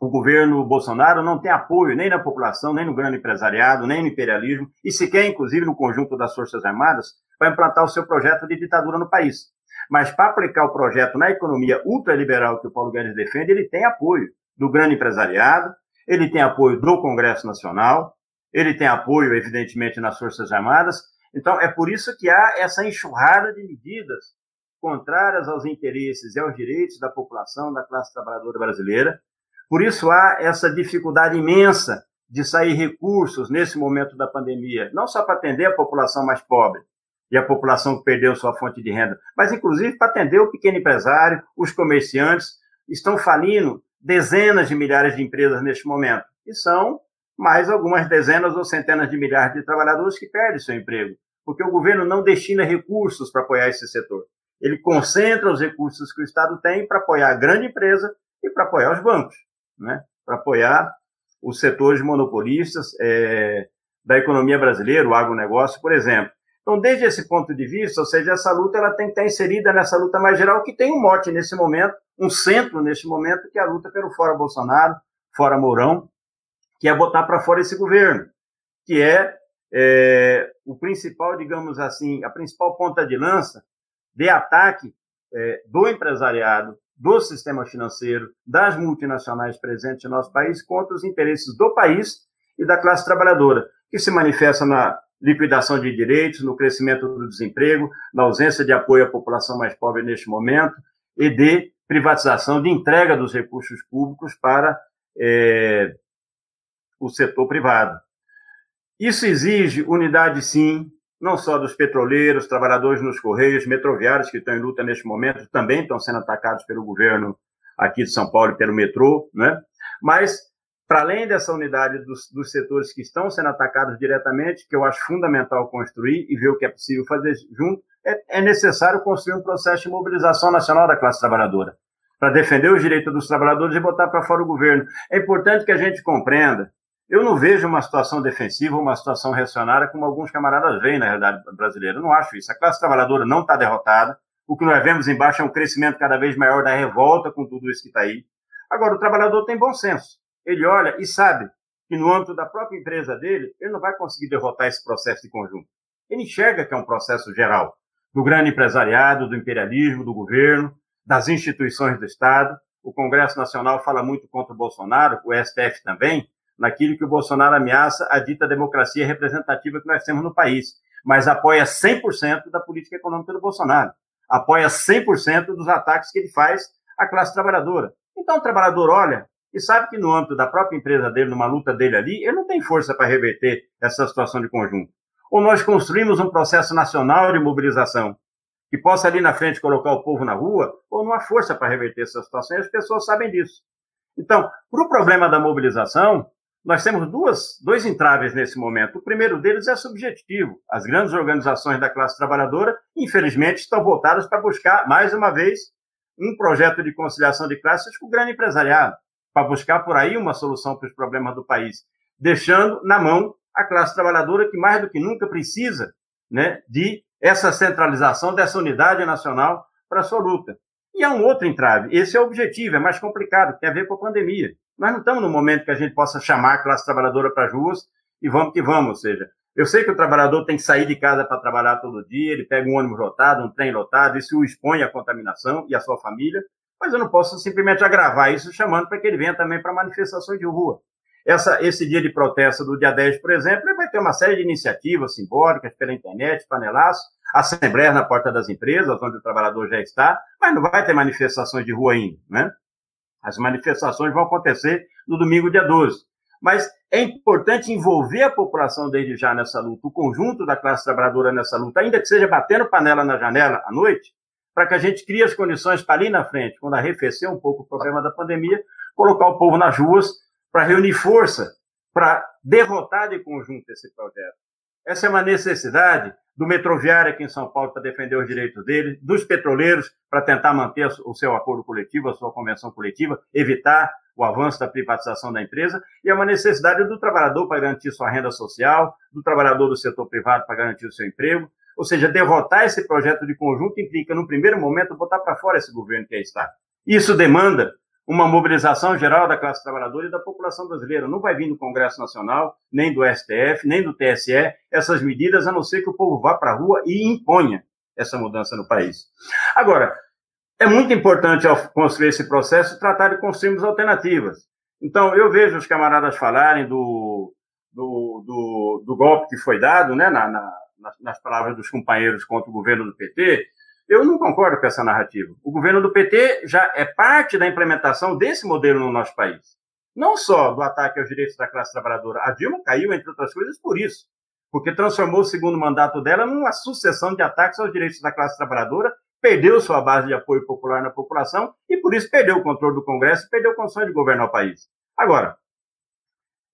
o governo Bolsonaro não tem apoio nem na população, nem no grande empresariado, nem no imperialismo, e sequer, inclusive, no conjunto das Forças Armadas, para implantar o seu projeto de ditadura no país. Mas para aplicar o projeto na economia ultraliberal que o Paulo Guedes defende, ele tem apoio do grande empresariado, ele tem apoio do Congresso Nacional, ele tem apoio, evidentemente, nas Forças Armadas. Então, é por isso que há essa enxurrada de medidas contrárias aos interesses e aos direitos da população, da classe trabalhadora brasileira. Por isso há essa dificuldade imensa de sair recursos nesse momento da pandemia, não só para atender a população mais pobre e a população que perdeu sua fonte de renda, mas inclusive para atender o pequeno empresário, os comerciantes. Estão falindo dezenas de milhares de empresas neste momento, e são mais algumas dezenas ou centenas de milhares de trabalhadores que perdem seu emprego, porque o governo não destina recursos para apoiar esse setor. Ele concentra os recursos que o Estado tem para apoiar a grande empresa e para apoiar os bancos, né? para apoiar os setores monopolistas é, da economia brasileira, o agronegócio, por exemplo. Então, desde esse ponto de vista, ou seja, essa luta ela tem que estar inserida nessa luta mais geral, que tem um mote nesse momento, um centro nesse momento, que é a luta pelo Fora Bolsonaro, Fora Mourão, que é botar para fora esse governo, que é, é, o principal, digamos assim, a principal ponta de lança de ataque é, do empresariado, do sistema financeiro, das multinacionais presentes no nosso país contra os interesses do país e da classe trabalhadora, que se manifesta na liquidação de direitos, no crescimento do desemprego, na ausência de apoio à população mais pobre neste momento e de privatização, de entrega dos recursos públicos para é, o setor privado. Isso exige unidade, sim, não só dos petroleiros, trabalhadores nos correios, metroviários que estão em luta neste momento, também estão sendo atacados pelo governo aqui de São Paulo e pelo metrô, né? Mas, para além dessa unidade dos, dos, setores que estão sendo atacados diretamente, que eu acho fundamental construir e ver o que é possível fazer junto, é, é necessário construir um processo de mobilização nacional da classe trabalhadora, para defender os direitos dos trabalhadores e botar para fora o governo. É importante que a gente compreenda eu não vejo uma situação defensiva, uma situação reacionária, como alguns camaradas veem na realidade brasileira. Eu não acho isso. A classe trabalhadora não está derrotada. O que nós vemos embaixo é um crescimento cada vez maior da revolta com tudo isso que está aí. Agora, o trabalhador tem bom senso. Ele olha e sabe que no âmbito da própria empresa dele, ele não vai conseguir derrotar esse processo de conjunto. Ele enxerga que é um processo geral do grande empresariado, do imperialismo, do governo, das instituições do Estado. O Congresso Nacional fala muito contra o Bolsonaro, o STF também, naquilo que o Bolsonaro ameaça a dita democracia representativa que nós temos no país, mas apoia 100% da política econômica do Bolsonaro, apoia 100% dos ataques que ele faz à classe trabalhadora. Então o trabalhador olha e sabe que no âmbito da própria empresa dele, numa luta dele ali, ele não tem força para reverter essa situação de conjunto. Ou nós construímos um processo nacional de mobilização que possa ali na frente colocar o povo na rua, ou não há força para reverter essa situação, e as pessoas sabem disso. Então, para o problema da mobilização, nós temos duas, dois entraves nesse momento. O primeiro deles é subjetivo. As grandes organizações da classe trabalhadora, infelizmente, estão voltadas para buscar, mais uma vez, um projeto de conciliação de classes com o grande empresariado, para buscar por aí uma solução para os problemas do país, deixando na mão a classe trabalhadora que mais do que nunca precisa né, de essa centralização dessa unidade nacional para a sua luta. E há um outro entrave. Esse é o objetivo, é mais complicado, tem a ver com a pandemia. Nós não estamos no momento que a gente possa chamar a classe trabalhadora para as ruas e vamos que vamos. Ou seja, eu sei que o trabalhador tem que sair de casa para trabalhar todo dia, ele pega um ônibus lotado, um trem lotado, isso o expõe à contaminação e à sua família, mas eu não posso simplesmente agravar isso chamando para que ele venha também para manifestações de rua. Essa, esse dia de protesto do dia 10, por exemplo, vai ter uma série de iniciativas simbólicas pela internet, panelaço, assembleia na porta das empresas, onde o trabalhador já está, mas não vai ter manifestações de rua ainda, né? As manifestações vão acontecer no domingo, dia 12. Mas é importante envolver a população desde já nessa luta, o conjunto da classe trabalhadora nessa luta, ainda que seja batendo panela na janela à noite, para que a gente crie as condições para ali na frente, quando arrefecer um pouco o problema da pandemia, colocar o povo nas ruas para reunir força, para derrotar de conjunto esse projeto. Essa é uma necessidade do metroviário aqui em São Paulo para defender os direitos dele, dos petroleiros para tentar manter o seu acordo coletivo, a sua convenção coletiva, evitar o avanço da privatização da empresa, e é uma necessidade do trabalhador para garantir sua renda social, do trabalhador do setor privado para garantir o seu emprego. Ou seja, derrotar esse projeto de conjunto implica, no primeiro momento, botar para fora esse governo que aí está. Isso demanda uma mobilização geral da classe trabalhadora e da população brasileira. Não vai vir do Congresso Nacional, nem do STF, nem do TSE essas medidas, a não ser que o povo vá para a rua e imponha essa mudança no país. Agora, é muito importante, ao construir esse processo, tratar de construirmos alternativas. Então, eu vejo os camaradas falarem do, do, do, do golpe que foi dado, né, na, na, nas palavras dos companheiros contra o governo do PT, eu não concordo com essa narrativa. O governo do PT já é parte da implementação desse modelo no nosso país. Não só do ataque aos direitos da classe trabalhadora. A Dilma caiu, entre outras coisas, por isso. Porque transformou o segundo mandato dela numa sucessão de ataques aos direitos da classe trabalhadora, perdeu sua base de apoio popular na população e, por isso, perdeu o controle do Congresso perdeu condições de governar o país. Agora,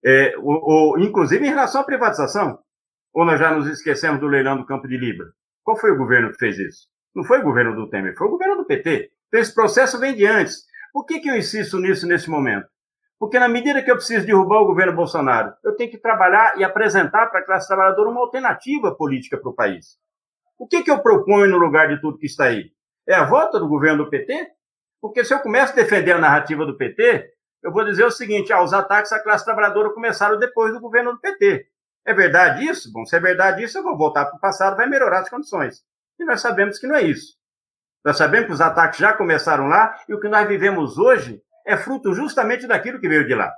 é, o, o, inclusive em relação à privatização, ou nós já nos esquecemos do leilão do Campo de Libra? Qual foi o governo que fez isso? Não foi o governo do Temer, foi o governo do PT. Então, esse processo vem de antes. Por que, que eu insisto nisso nesse momento? Porque na medida que eu preciso derrubar o governo Bolsonaro, eu tenho que trabalhar e apresentar para a classe trabalhadora uma alternativa política para o país. O que, que eu proponho no lugar de tudo que está aí? É a volta do governo do PT? Porque se eu começo a defender a narrativa do PT, eu vou dizer o seguinte: ah, os ataques à classe trabalhadora começaram depois do governo do PT. É verdade isso? Bom, se é verdade isso, eu vou voltar para o passado, vai melhorar as condições. E nós sabemos que não é isso. Nós sabemos que os ataques já começaram lá e o que nós vivemos hoje é fruto justamente daquilo que veio de lá.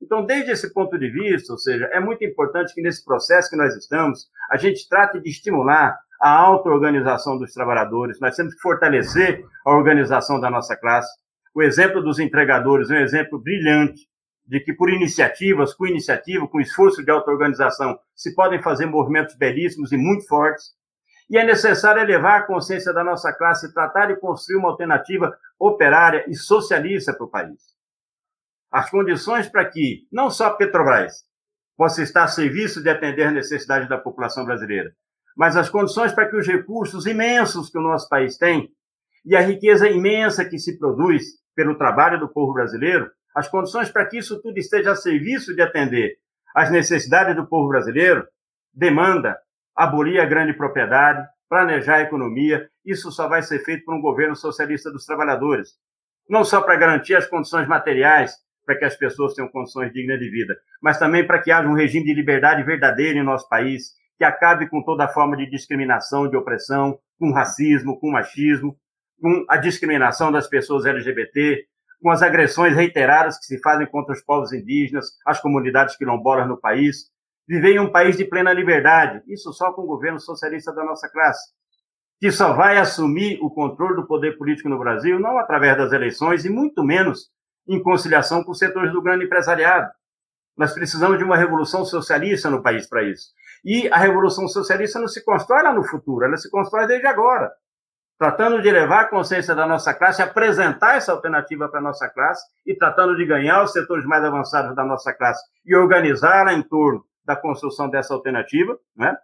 Então, desde esse ponto de vista, ou seja, é muito importante que nesse processo que nós estamos, a gente trate de estimular a auto-organização dos trabalhadores. Nós temos que fortalecer a organização da nossa classe. O exemplo dos entregadores é um exemplo brilhante de que, por iniciativas, com iniciativa, com esforço de auto-organização, se podem fazer movimentos belíssimos e muito fortes e é necessário elevar a consciência da nossa classe e tratar de construir uma alternativa operária e socialista para o país. As condições para que não só a Petrobras possa estar a serviço de atender as necessidades da população brasileira, mas as condições para que os recursos imensos que o nosso país tem e a riqueza imensa que se produz pelo trabalho do povo brasileiro, as condições para que isso tudo esteja a serviço de atender às necessidades do povo brasileiro, demanda abolir a grande propriedade, planejar a economia. Isso só vai ser feito por um governo socialista dos trabalhadores. Não só para garantir as condições materiais, para que as pessoas tenham condições dignas de vida, mas também para que haja um regime de liberdade verdadeiro em nosso país, que acabe com toda forma de discriminação, de opressão, com racismo, com machismo, com a discriminação das pessoas LGBT, com as agressões reiteradas que se fazem contra os povos indígenas, as comunidades quilombolas no país, viver em um país de plena liberdade, isso só com o governo socialista da nossa classe, que só vai assumir o controle do poder político no Brasil não através das eleições e muito menos em conciliação com os setores do grande empresariado. Nós precisamos de uma revolução socialista no país para isso. E a revolução socialista não se constrói lá no futuro, ela se constrói desde agora. tratando de levar a consciência da nossa classe, apresentar essa alternativa para a nossa classe e tratando de ganhar os setores mais avançados da nossa classe e organizá-la em torno da construção dessa alternativa, né?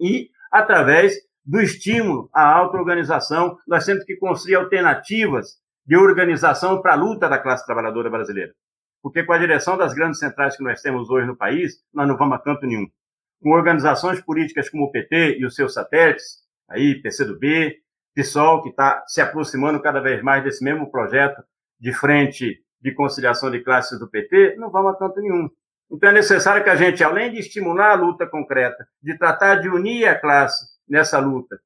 E através do estímulo à auto-organização, nós temos que construir alternativas de organização para a luta da classe trabalhadora brasileira. Porque com a direção das grandes centrais que nós temos hoje no país, nós não vamos a canto nenhum. Com organizações políticas como o PT e os seus satélites, aí PCdoB, PSOL, que está se aproximando cada vez mais desse mesmo projeto de frente de conciliação de classes do PT, não vamos a canto nenhum. Então é necessário que a gente, além de estimular a luta concreta, de tratar de unir a classe nessa luta,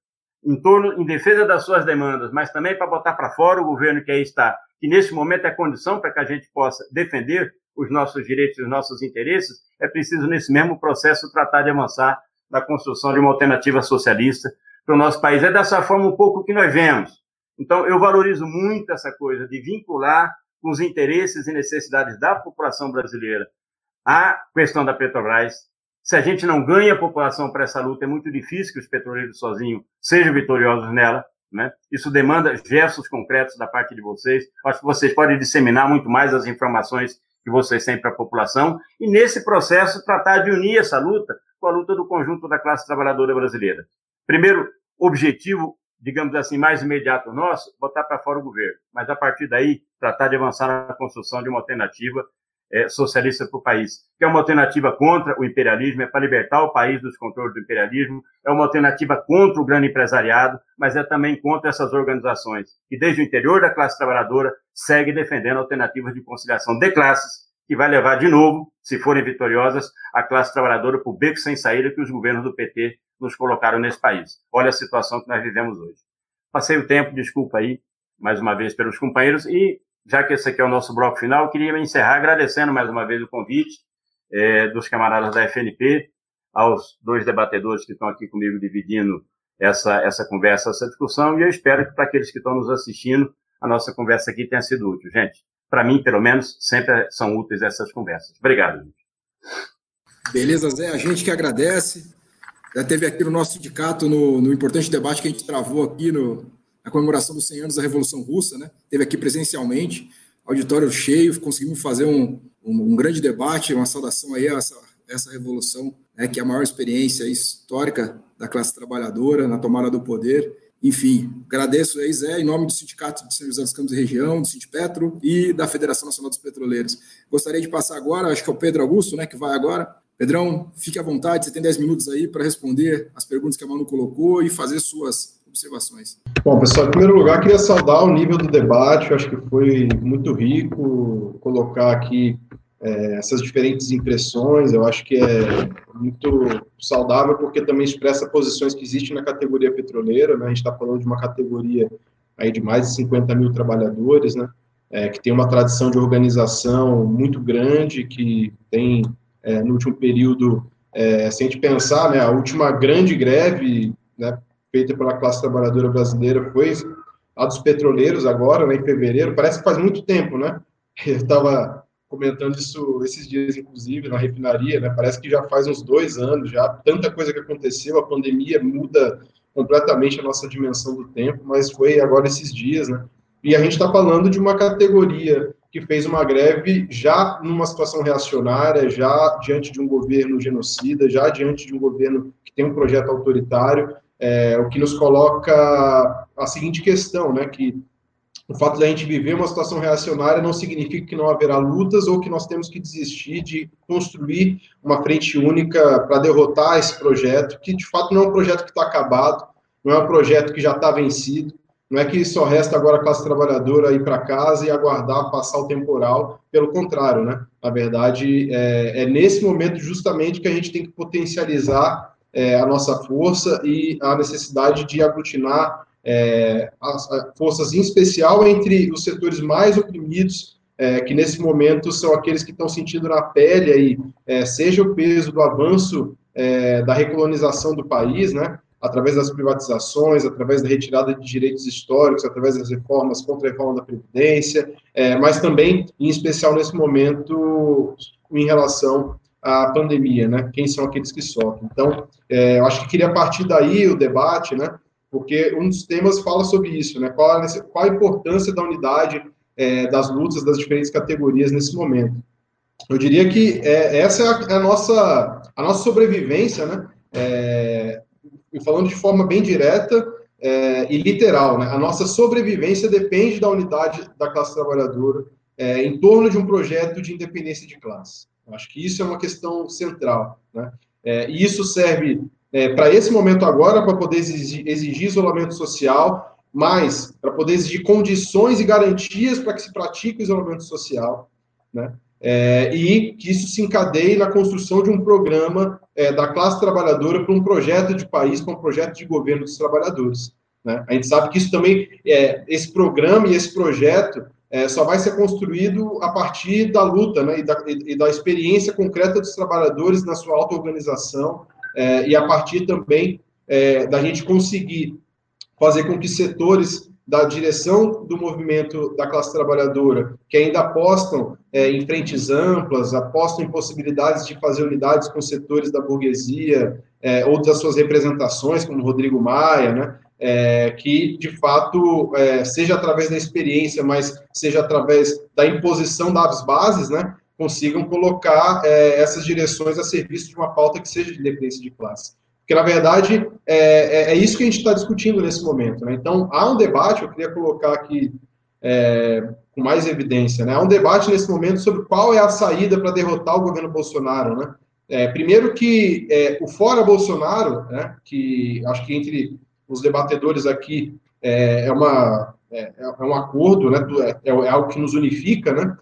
em torno, em defesa das suas demandas, mas também para botar para fora o governo que aí está, que nesse momento é condição para que a gente possa defender os nossos direitos e os nossos interesses, é preciso, nesse mesmo processo, tratar de avançar na construção de uma alternativa socialista para o nosso país. É dessa forma um pouco que nós vemos. Então, eu valorizo muito essa coisa de vincular com os interesses e necessidades da população brasileira a questão da Petrobras. Se a gente não ganha a população para essa luta, é muito difícil que os petroleiros sozinhos sejam vitoriosos nela. Né? Isso demanda gestos concretos da parte de vocês. Acho que vocês podem disseminar muito mais as informações que vocês têm para a população e, nesse processo, tratar de unir essa luta com a luta do conjunto da classe trabalhadora brasileira. Primeiro objetivo, digamos assim, mais imediato nosso, botar para fora o governo. Mas, a partir daí, tratar de avançar na construção de uma alternativa é, socialista para o país, que é uma alternativa contra o imperialismo, é para libertar o país dos controles do imperialismo, é uma alternativa contra o grande empresariado, mas é também contra essas organizações que, desde o interior da classe trabalhadora, seguem defendendo alternativas de conciliação de classes, que vai levar de novo, se forem vitoriosas, a classe trabalhadora para o beco sem saída que os governos do PT nos colocaram nesse país. Olha a situação que nós vivemos hoje. Passei o tempo, desculpa aí, mais uma vez, pelos companheiros, e já que esse aqui é o nosso bloco final, eu queria encerrar agradecendo mais uma vez o convite é, dos camaradas da FNP, aos dois debatedores que estão aqui comigo dividindo essa, essa conversa, essa discussão, e eu espero que para aqueles que estão nos assistindo, a nossa conversa aqui tenha sido útil. Gente, para mim, pelo menos, sempre são úteis essas conversas. Obrigado, gente. Beleza, Zé, a gente que agradece. Já teve aqui no nosso sindicato, no, no importante debate que a gente travou aqui no, a comemoração dos 100 anos da Revolução Russa, né? Teve aqui presencialmente, auditório cheio, conseguimos fazer um, um, um grande debate, uma saudação aí a essa, essa revolução, né, que é a maior experiência histórica da classe trabalhadora na tomada do poder. Enfim, agradeço aí, Zé, em nome do Sindicato de São José dos Campos e Região, do Sindipetro e da Federação Nacional dos Petroleiros. Gostaria de passar agora, acho que é o Pedro Augusto, né, que vai agora. Pedrão, fique à vontade, você tem 10 minutos aí para responder as perguntas que a Manu colocou e fazer suas observações. Bom, pessoal, em primeiro lugar, queria saudar o nível do debate, eu acho que foi muito rico colocar aqui é, essas diferentes impressões, eu acho que é muito saudável, porque também expressa posições que existem na categoria petroleira, né? a gente está falando de uma categoria aí de mais de 50 mil trabalhadores, né? É, que tem uma tradição de organização muito grande, que tem, é, no último período, é, se a gente pensar, né, a última grande greve, né, feita pela classe trabalhadora brasileira foi a dos petroleiros agora, né, em fevereiro, parece que faz muito tempo, né? Eu estava comentando isso esses dias, inclusive, na refinaria, né? Parece que já faz uns dois anos, já tanta coisa que aconteceu, a pandemia muda completamente a nossa dimensão do tempo, mas foi agora esses dias, né? E a gente está falando de uma categoria que fez uma greve já numa situação reacionária, já diante de um governo genocida, já diante de um governo que tem um projeto autoritário, é, o que nos coloca a seguinte questão, né, que o fato de a gente viver uma situação reacionária não significa que não haverá lutas ou que nós temos que desistir de construir uma frente única para derrotar esse projeto, que de fato não é um projeto que está acabado, não é um projeto que já está vencido, não é que só resta agora a classe trabalhadora ir para casa e aguardar passar o temporal, pelo contrário, né? Na verdade, é, é nesse momento justamente que a gente tem que potencializar é, a nossa força e a necessidade de aglutinar é, as, as forças, em especial entre os setores mais oprimidos, é, que nesse momento são aqueles que estão sentindo na pele aí, é, seja o peso do avanço é, da recolonização do país, né, através das privatizações, através da retirada de direitos históricos, através das reformas contra a reforma da Previdência, é, mas também, em especial nesse momento, em relação a pandemia, né? Quem são aqueles que sofrem? Então, é, eu acho que queria partir daí o debate, né? porque um dos temas fala sobre isso, né? Qual a, qual a importância da unidade é, das lutas das diferentes categorias nesse momento. Eu diria que é, essa é a, a, nossa, a nossa sobrevivência, né? É, falando de forma bem direta é, e literal, né? A nossa sobrevivência depende da unidade da classe trabalhadora é, em torno de um projeto de independência de classe. Acho que isso é uma questão central, né? É, e isso serve é, para esse momento agora, para poder exigir, exigir isolamento social, mas para poder exigir condições e garantias para que se pratique o isolamento social, né? É, e que isso se encadeie na construção de um programa é, da classe trabalhadora para um projeto de país, para um projeto de governo dos trabalhadores. Né? A gente sabe que isso também, é, esse programa e esse projeto é, só vai ser construído a partir da luta né, e, da, e da experiência concreta dos trabalhadores na sua auto-organização é, e a partir também é, da gente conseguir fazer com que setores da direção do movimento da classe trabalhadora, que ainda apostam é, em frentes amplas, apostam em possibilidades de fazer unidades com setores da burguesia é, ou das suas representações, como Rodrigo Maia, né, é, que de fato é, seja através da experiência, mas seja através da imposição das bases, né, consigam colocar é, essas direções a serviço de uma pauta que seja de independência de classe. Porque, na verdade, é, é, é isso que a gente está discutindo nesse momento. Né? Então, há um debate, eu queria colocar aqui é, com mais evidência, né? há um debate nesse momento sobre qual é a saída para derrotar o governo Bolsonaro. Né? Primeiro que o fora Bolsonaro, né, que acho que entre os debatedores aqui é, é uma, é, é, um acordo, né, é, é, algo que nos unifica, né?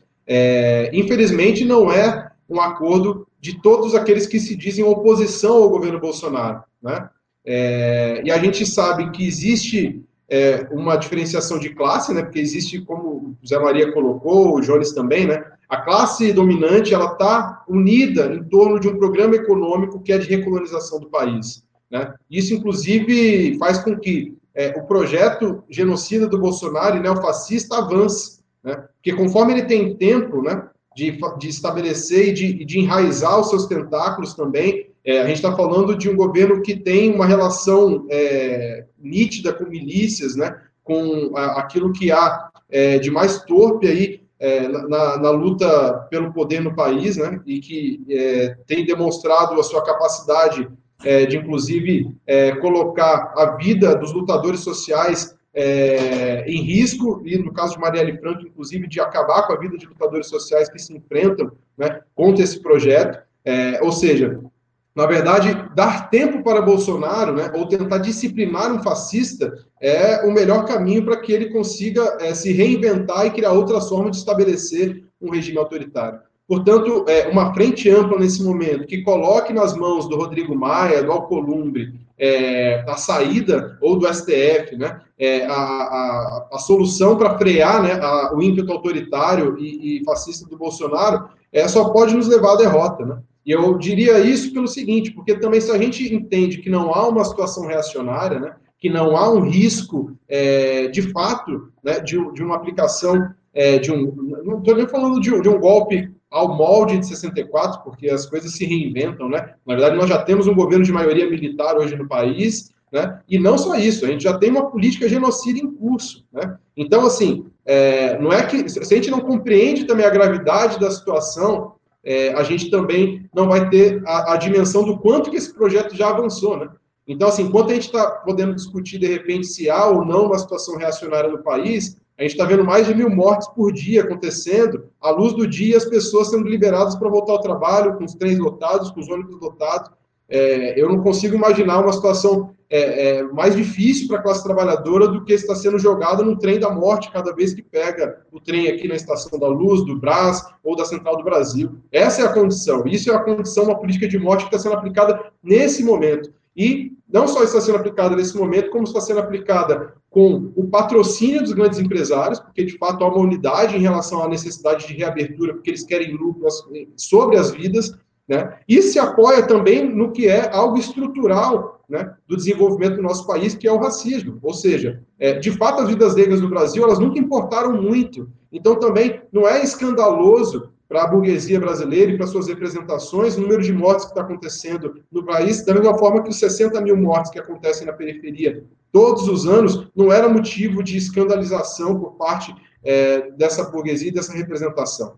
infelizmente não é um acordo de todos aqueles que se dizem oposição ao governo Bolsonaro. Né? É, e a gente sabe que existe é, uma diferenciação de classe, né? porque existe, como Zé Maria colocou, o Jones também, né? a classe dominante ela está unida em torno de um programa econômico que é de recolonização do país. Né? Isso, inclusive, faz com que é, o projeto genocida do Bolsonaro e neofascista avance, né? porque conforme ele tem tempo, né, de, de estabelecer e de, de enraizar os seus tentáculos também. É, a gente está falando de um governo que tem uma relação é, nítida com milícias, né, com a, aquilo que há é, de mais torpe aí é, na, na, luta pelo poder no país, né, e que é, tem demonstrado a sua capacidade é, de, inclusive, colocar a vida dos lutadores sociais é, em risco, e no caso de Marielle Franco, inclusive, de acabar com a vida de lutadores sociais que se enfrentam né, contra esse projeto. É, ou seja, na verdade, dar tempo para Bolsonaro, né, ou tentar disciplinar um fascista, é o melhor caminho para que ele consiga é, se reinventar e criar outras formas de estabelecer um regime autoritário. Portanto, é, uma frente ampla nesse momento, que coloque nas mãos do Rodrigo Maia, do Alcolumbre, é, a saída, ou do STF, né, é, a, a, a, solução para frear né, a, o ímpeto autoritário e, e, fascista do Bolsonaro, é, só pode nos levar à derrota. Né? E eu diria isso pelo seguinte, porque também se a gente entende que não há uma situação reacionária, né, que não há um risco, é, de fato, né, de, de uma aplicação é, de um. Não estou nem falando de, de um golpe ao molde de 64, porque as coisas se reinventam, né? Na verdade, nós já temos um governo de maioria militar hoje no país, né? E não só isso, a gente já tem uma política genocida em curso, né? Então, assim, é, não é que se a gente não compreende também a gravidade da situação, é, a gente também não vai ter a, a, dimensão do quanto que esse projeto já avançou, né? Então, assim, enquanto a gente está podendo discutir de repente se há ou não uma situação reacionária no país, a gente está vendo mais de mil mortes por dia acontecendo, à luz do dia, as pessoas sendo liberadas para voltar ao trabalho, com os trens lotados, com os ônibus lotados. É, eu não consigo imaginar uma situação é, é, mais difícil para a classe trabalhadora do que estar sendo jogada no trem da morte cada vez que pega o trem aqui na Estação da Luz, do Brás ou da Central do Brasil. Essa é a condição. Isso é a condição, uma política de morte que está sendo aplicada nesse momento. E não só está sendo aplicada nesse momento, como está sendo aplicada com o patrocínio dos grandes empresários, porque de fato há uma unidade em relação à necessidade de reabertura, porque eles querem lucro sobre as vidas, né? E se apoia também no que é algo estrutural né, do desenvolvimento do nosso país, que é o racismo. Ou seja, é, de fato, as vidas negras no Brasil, elas nunca importaram muito. Então, também não é escandaloso para a burguesia brasileira e para suas representações, o número de mortes que está acontecendo no país, da mesma forma que os 60 mil mortes que acontecem na periferia todos os anos, não era motivo de escandalização por parte é, dessa burguesia e dessa representação.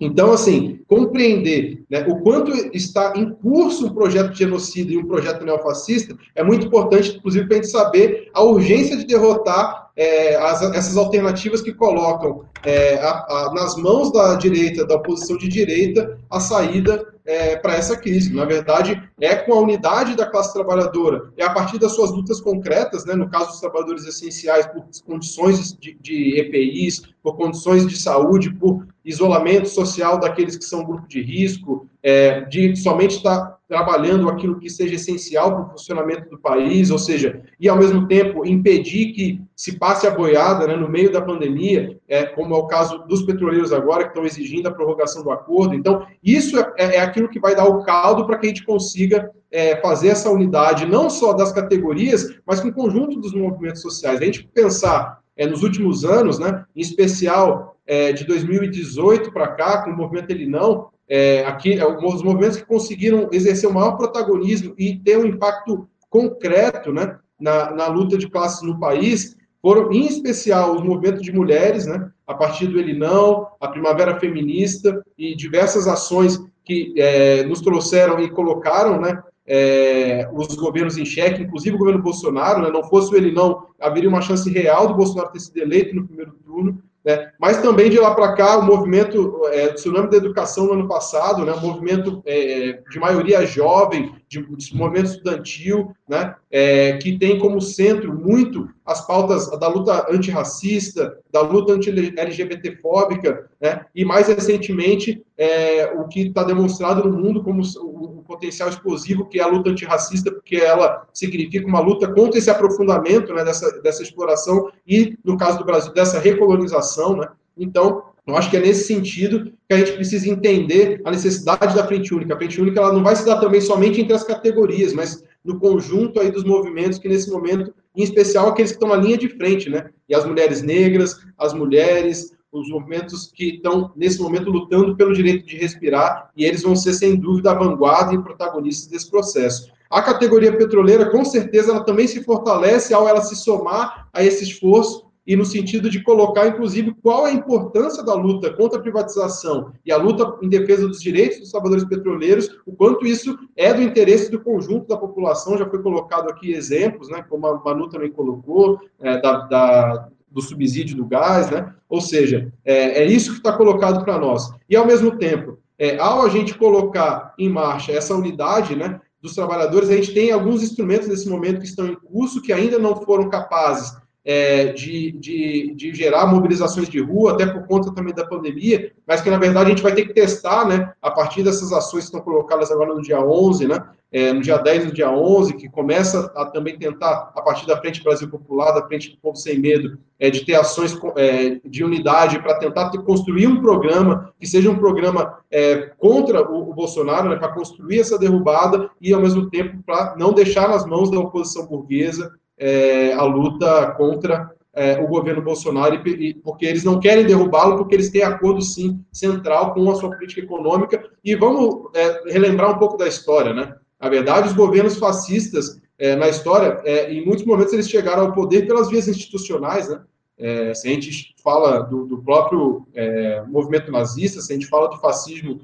Então, assim, compreender né, o quanto está em curso um projeto de genocídio e um projeto neofascista é muito importante, inclusive, para a gente saber a urgência de derrotar é, as, essas alternativas que colocam é, a, a, nas mãos da direita, da oposição de direita, a saída é, para essa crise. Na verdade, é com a unidade da classe trabalhadora, é a partir das suas lutas concretas, né, no caso dos trabalhadores essenciais, por condições de, de EPIs, por condições de saúde, por isolamento social daqueles que são grupo de risco, é, de somente estar trabalhando aquilo que seja essencial para o funcionamento do país, ou seja, e ao mesmo tempo impedir que se passe a boiada né, no meio da pandemia, é, como é o caso dos petroleiros agora, que estão exigindo a prorrogação do acordo. Então, isso é, é aquilo que vai dar o caldo para que a gente consiga é, fazer essa unidade, não só das categorias, mas com o conjunto dos movimentos sociais. A gente pensar é, nos últimos anos, né, em especial é, de 2018 para cá, com o movimento Ele Não, é, aqui, é, os movimentos que conseguiram exercer o maior protagonismo e ter um impacto concreto né, na, na luta de classes no país, foram, em especial, os movimentos de mulheres, né, a partir do Ele Não, a Primavera Feminista e diversas ações que é, nos trouxeram e colocaram né, é, os governos em xeque, inclusive o governo Bolsonaro, né, não fosse ele não, haveria uma chance real do Bolsonaro ter sido eleito no primeiro turno, né? Mas também de lá para cá, o movimento é, do Tsunami da Educação no ano passado, né? um movimento é, de maioria jovem, de, de movimento estudantil, né? É, que tem como centro muito as pautas da luta antirracista, da luta anti-LGBTfóbica, né? e mais recentemente é, o que está demonstrado no mundo como o, o potencial explosivo que é a luta antirracista, porque ela significa uma luta contra esse aprofundamento né, dessa, dessa exploração e, no caso do Brasil, dessa recolonização. Né? Então, eu acho que é nesse sentido que a gente precisa entender a necessidade da frente única. A frente única ela não vai se dar também somente entre as categorias, mas no conjunto aí dos movimentos que nesse momento, em especial aqueles que estão na linha de frente, né? E as mulheres negras, as mulheres, os movimentos que estão nesse momento lutando pelo direito de respirar, e eles vão ser sem dúvida a vanguarda e protagonistas desse processo. A categoria petroleira, com certeza, ela também se fortalece ao ela se somar a esse esforço e no sentido de colocar, inclusive, qual a importância da luta contra a privatização e a luta em defesa dos direitos dos trabalhadores petroleiros, o quanto isso é do interesse do conjunto da população. Já foi colocado aqui exemplos, né, como a Manu também colocou, é, da, da, do subsídio do gás, né? Ou seja, é, é isso que está colocado para nós. E, ao mesmo tempo, é, ao a gente colocar em marcha essa unidade, né, dos trabalhadores, a gente tem alguns instrumentos nesse momento que estão em curso que ainda não foram capazes é, de, de, de, gerar mobilizações de rua, até por conta também da pandemia, mas que, na verdade, a gente vai ter que testar, né, a partir dessas ações que estão colocadas agora no dia 11, né, é, no dia 10 e no dia 11, que começa a também tentar, a partir da Frente Brasil Popular, da Frente do Povo Sem Medo, é, de ter ações é, de unidade para tentar ter, construir um programa que seja um programa é, contra o, o Bolsonaro, né, para construir essa derrubada e, ao mesmo tempo, para não deixar nas mãos da oposição burguesa é, a luta contra é, o governo Bolsonaro, e, e, porque eles não querem derrubá-lo, porque eles têm acordo, sim, central com a sua política econômica. E vamos é, relembrar um pouco da história, né? Na verdade, os governos fascistas, é, na história, é, em muitos momentos, eles chegaram ao poder pelas vias institucionais, né? É, se a gente fala do, do próprio movimento nazista, se a gente fala do fascismo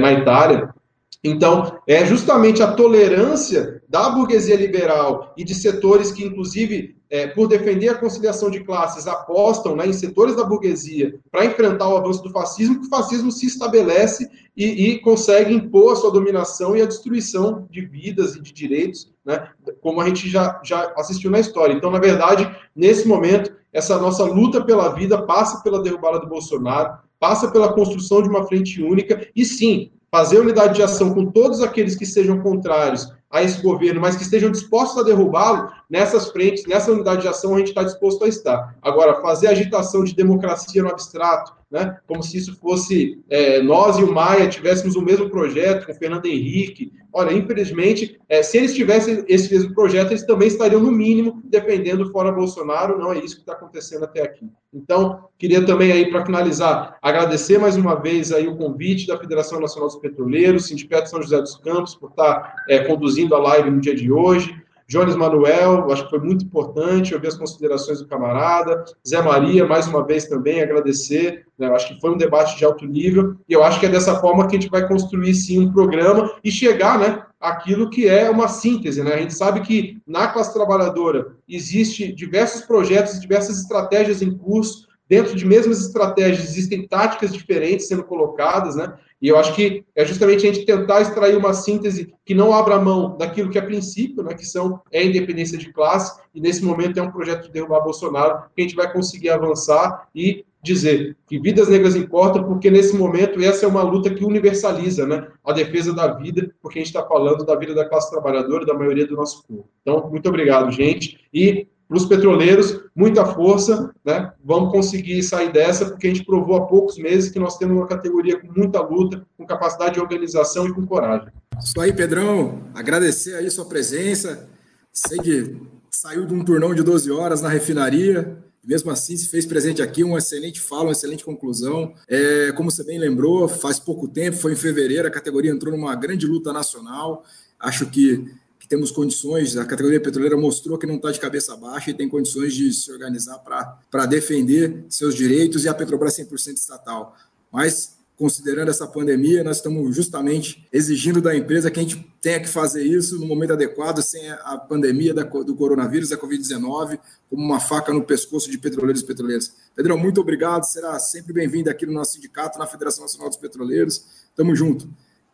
na Itália, então, é justamente a tolerância da burguesia liberal e de setores que, inclusive, é, por defender a conciliação de classes, apostam né, em setores da burguesia para enfrentar o avanço do fascismo, que o fascismo se estabelece e, e, consegue impor a sua dominação e a destruição de vidas e de direitos, né, como a gente já, já assistiu na história. Então, na verdade, nesse momento, essa nossa luta pela vida passa pela derrubada do Bolsonaro, passa pela construção de uma frente única, e sim, fazer unidade de ação com todos aqueles que sejam contrários a esse governo, mas que estejam dispostos a derrubá-lo, nessas frentes, nessa unidade de ação, a gente está disposto a estar. Agora, fazer agitação de democracia no abstrato, né? como se isso fosse é, nós e o Maia tivéssemos o mesmo projeto com o Fernando Henrique. Olha, infelizmente, é, se eles tivessem esse mesmo projeto, eles também estariam, no mínimo, defendendo fora Bolsonaro. Não é isso que está acontecendo até aqui. Então, queria também aí, para finalizar, agradecer mais uma vez aí o convite da Federação Nacional dos Petroleiros, Sindicato São José dos Campos, por estar é, conduzindo a live no dia de hoje. Jones Manuel, acho que foi muito importante ouvir as considerações do camarada. Zé Maria, mais uma vez também, agradecer. Né? Acho que foi um debate de alto nível. E eu acho que é dessa forma que a gente vai construir, sim, um programa e chegar, né? Aquilo que é uma síntese, né? A gente sabe que na classe trabalhadora existe diversos projetos, diversas estratégias em curso, dentro de mesmas estratégias existem táticas diferentes sendo colocadas, né? E eu acho que é justamente a gente tentar extrair uma síntese que não abra mão daquilo que é princípio, né, que são é a independência de classe, e nesse momento é um projeto de derrubar Bolsonaro, que a gente vai conseguir avançar e dizer que vidas negras importam, porque nesse momento essa é uma luta que universaliza né, a defesa da vida, porque a gente está falando da vida da classe trabalhadora, da maioria do nosso povo. Então, muito obrigado, gente, e para os petroleiros, muita força, né? Vamos conseguir sair dessa, porque a gente provou há poucos meses que nós temos uma categoria com muita luta, com capacidade de organização e com coragem. Isso aí, Pedrão. Agradecer aí sua presença. Sei que saiu de um turnão de 12 horas na refinaria, mesmo assim se fez presente aqui, uma excelente fala, uma excelente conclusão. É, como você bem lembrou, faz pouco tempo, foi em fevereiro, a categoria entrou numa grande luta nacional. Acho que que temos condições, a categoria petroleira mostrou que não está de cabeça baixa e tem condições de se organizar para defender seus direitos e a Petrobras 100% estatal. Mas, considerando essa pandemia, nós estamos justamente exigindo da empresa que a gente tenha que fazer isso no momento adequado, sem a pandemia do coronavírus, da Covid-19, como uma faca no pescoço de petroleiros e petroleiras. Pedrão, muito obrigado, será sempre bem-vindo aqui no nosso sindicato, na Federação Nacional dos Petroleiros. Tamo junto.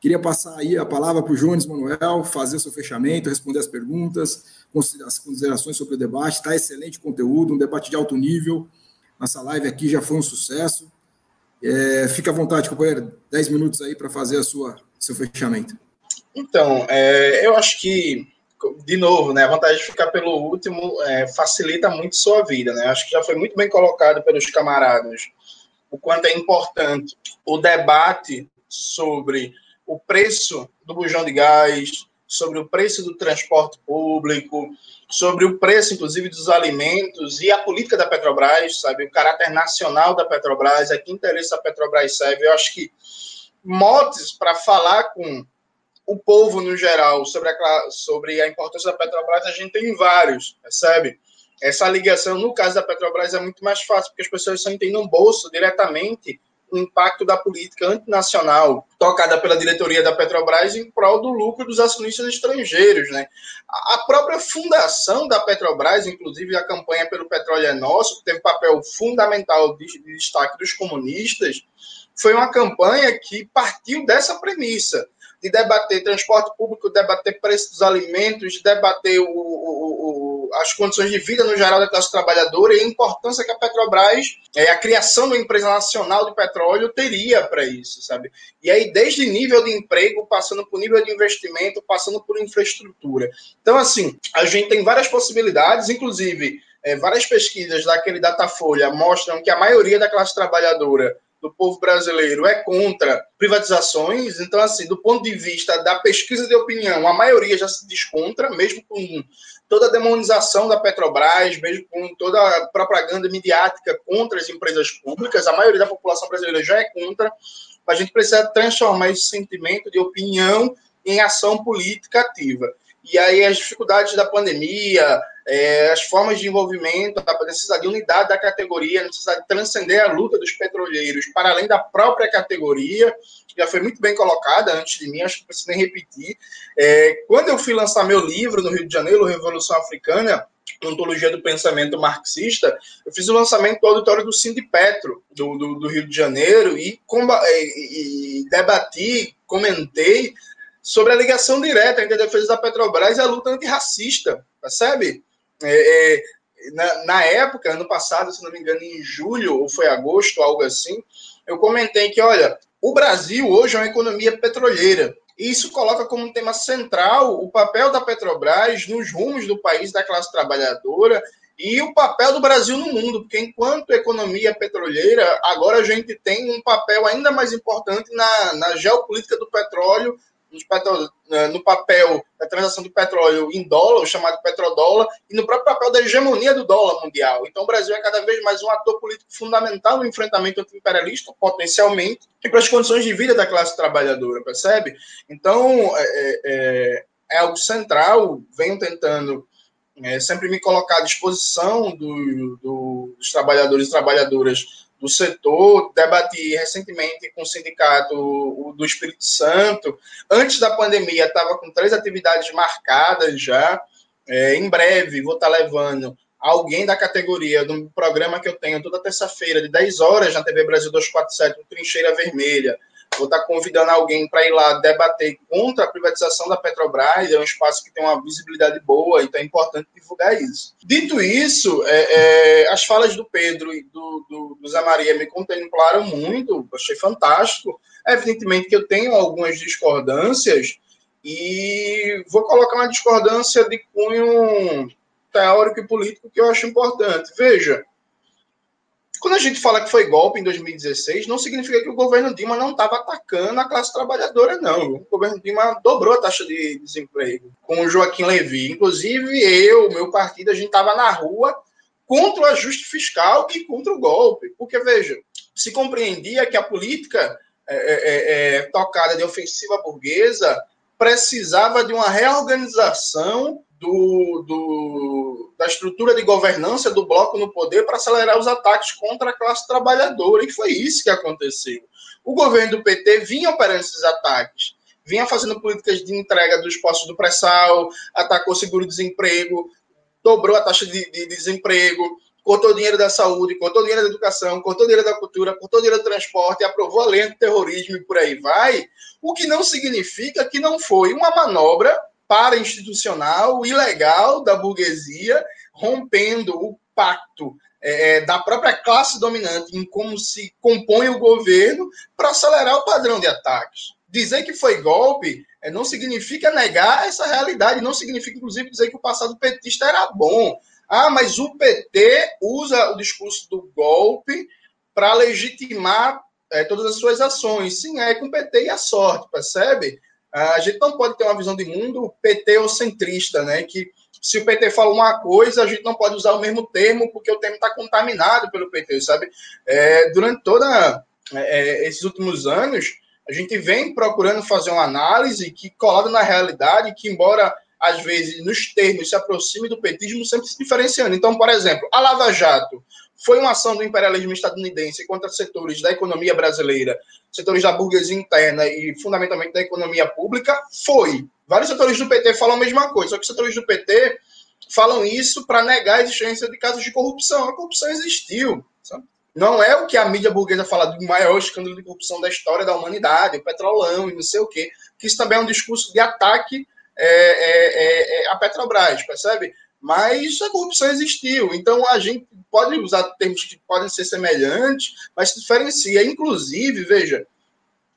Queria passar aí a palavra para o Jones Manuel, fazer seu fechamento, responder as perguntas, as considerações sobre o debate. Está excelente conteúdo, um debate de alto nível. Nossa live aqui já foi um sucesso. É, fica à vontade, companheiro, 10 minutos aí para fazer a sua seu fechamento. Então, é, eu acho que, de novo, né, a vantagem de ficar pelo último é, facilita muito sua vida. Né? Acho que já foi muito bem colocado pelos camaradas o quanto é importante o debate sobre o preço do bujão de gás, sobre o preço do transporte público, sobre o preço, inclusive, dos alimentos e a política da Petrobras, sabe? O caráter nacional da Petrobras, a que interesse a Petrobras serve. Eu acho que motes para falar com o povo no geral sobre a, sobre a importância da Petrobras, a gente tem vários, percebe? Essa ligação, no caso da Petrobras, é muito mais fácil, porque as pessoas só entendem bolso diretamente o impacto da política antinacional tocada pela diretoria da Petrobras em prol do lucro dos acionistas estrangeiros. Né? A própria fundação da Petrobras, inclusive a campanha pelo Petróleo é Nosso, que teve papel fundamental de, de destaque dos comunistas, foi uma campanha que partiu dessa premissa de debater transporte público, debater preço dos alimentos, debater o, o, o, as condições de vida no geral da classe trabalhadora e a importância que a Petrobras, é, a criação da empresa nacional de petróleo teria para isso, sabe? E aí, desde nível de emprego, passando por nível de investimento, passando por infraestrutura. Então, assim, a gente tem várias possibilidades, inclusive. É, várias pesquisas daquele Datafolha mostram que a maioria da classe trabalhadora do povo brasileiro é contra privatizações. Então, assim, do ponto de vista da pesquisa de opinião, a maioria já se descontra, mesmo com toda a demonização da Petrobras, mesmo com toda a propaganda midiática contra as empresas públicas, a maioria da população brasileira já é contra. A gente precisa transformar esse sentimento de opinião em ação política ativa. E aí as dificuldades da pandemia, é, as formas de envolvimento, a necessidade de unidade da categoria, a necessidade de transcender a luta dos petroleiros para além da própria categoria, já foi muito bem colocada antes de mim, acho que não preciso nem repetir. É, quando eu fui lançar meu livro no Rio de Janeiro, Revolução Africana, Ontologia do Pensamento Marxista, eu fiz o lançamento do auditório do Sindipetro, do, do, do Rio de Janeiro, e, e, e debati, comentei sobre a ligação direta entre a defesa da Petrobras e a luta antirracista, percebe? É, é, na, na, época, ano passado, se não me engano, em julho ou foi agosto, algo assim, eu comentei que, olha, o Brasil hoje é uma economia petroleira. E isso coloca como tema central o papel da Petrobras nos rumos do país da classe trabalhadora e o papel do Brasil no mundo, porque enquanto economia petroleira, agora a gente tem um papel ainda mais importante na, na geopolítica do petróleo, né, no papel da transação do petróleo em dólar, o chamado petrodólar, e no próprio papel da hegemonia do dólar mundial. Então o Brasil é cada vez mais um ator político fundamental no enfrentamento anti-imperialista, potencialmente, e para as condições de vida da classe trabalhadora, percebe? Então, é, é, é, é algo central, venho tentando é, sempre me colocar à disposição do, do, dos trabalhadores e trabalhadoras do setor, debati recentemente com o sindicato do Espírito Santo. Antes da pandemia, estava com três atividades marcadas já. É, em breve, vou estar tá levando alguém da categoria do programa que eu tenho toda terça-feira, de 10 horas, na TV Brasil 247, Trincheira Vermelha vou estar convidando alguém para ir lá debater contra a privatização da Petrobras, é um espaço que tem uma visibilidade boa, então é importante divulgar isso. Dito isso, é, é, as falas do Pedro e do, do, do Zé Maria me contemplaram muito, achei fantástico. Evidentemente que eu tenho algumas discordâncias, e vou colocar uma discordância de cunho teórico e político que eu acho importante. Veja, quando a gente fala que foi golpe em 2016, não significa que o governo Dilma não estava atacando a classe trabalhadora, não. O governo Dilma dobrou a taxa de desemprego com o Joaquim Levy. Inclusive, eu, meu partido, a gente estava na rua contra o ajuste fiscal e contra o golpe. Porque, veja, se compreendia que a política é, é, é, é tocada de ofensiva burguesa precisava de uma reorganização do, do, da estrutura de governança do bloco no poder para acelerar os ataques contra a classe trabalhadora. E foi isso que aconteceu. O governo do PT vinha operando esses ataques, vinha fazendo políticas de entrega dos postos do pré-sal, atacou o seguro-desemprego, dobrou a taxa de, de, desemprego, cortou dinheiro da saúde, cortou dinheiro da educação, cortou dinheiro da cultura, cortou dinheiro do transporte, aprovou a lei do terrorismo e por aí vai, o que não significa que não foi uma manobra para-institucional, ilegal da burguesia, rompendo o pacto é, é, da própria classe dominante em como se compõe o governo para acelerar o padrão de ataques. Dizer que foi golpe é, não significa negar essa realidade, não significa, inclusive, dizer que o passado petista era bom. Ah, mas o PT usa o discurso do golpe para legitimar é, todas as suas ações. Sim, é com o PT e a sorte, percebe? A gente não pode ter uma visão de mundo PT-centrista, né? Que se o PT fala uma coisa, a gente não pode usar o mesmo termo, porque o termo está contaminado pelo PT, sabe? É, durante toda é, é, esses últimos anos, a gente vem procurando fazer uma análise que, colada na realidade, que embora às vezes nos termos se aproxime do petismo, sempre se diferenciando. Então, por exemplo, a Lava Jato foi uma ação do imperialismo estadunidense contra setores da economia brasileira, setores da burguesia interna e fundamentalmente da economia pública? Foi. Vários setores do PT falam a mesma coisa, só que setores do PT falam isso para negar a existência de casos de corrupção. A corrupção existiu. Sabe? Não é o que a mídia burguesa fala do maior escândalo de corrupção da história da humanidade, o petrolão e não sei o quê, que isso também é um discurso de ataque é, é, é, é Petrobras, percebe? Mas a corrupção existiu. Então a gente pode usar termos que podem ser semelhantes, mas se diferencia. Inclusive, veja,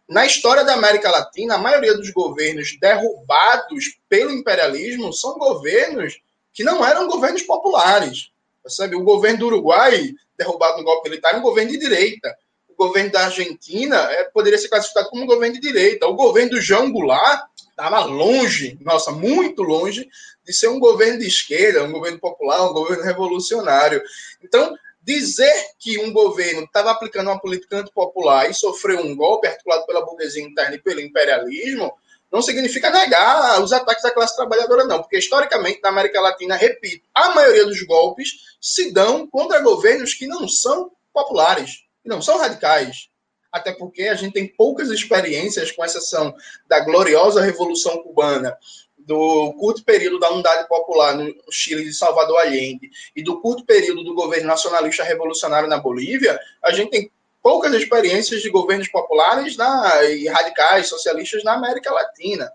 na história da América Latina, a maioria dos governos derrubados pelo imperialismo são governos que não eram governos populares. Percebe? O governo do Uruguai, derrubado no golpe militar, é um governo de direita. O governo da Argentina é, poderia ser classificado como um governo de direita. O governo do João Goulart estava longe, nossa, muito longe de ser um governo de esquerda, um governo popular, um governo revolucionário. Então, dizer que um governo estava aplicando uma política antipopular e sofreu um golpe articulado pela burguesia interna e pelo imperialismo, não significa negar os ataques à classe trabalhadora, não, porque historicamente na América Latina, repito, a maioria dos golpes se dão contra governos que não são populares, que não são radicais. Até porque a gente tem poucas experiências, com exceção da gloriosa Revolução Cubana do curto período da unidade popular no Chile de Salvador Allende e do curto período do governo nacionalista revolucionário na Bolívia, a gente tem poucas experiências de governos populares na, e radicais, socialistas na América Latina.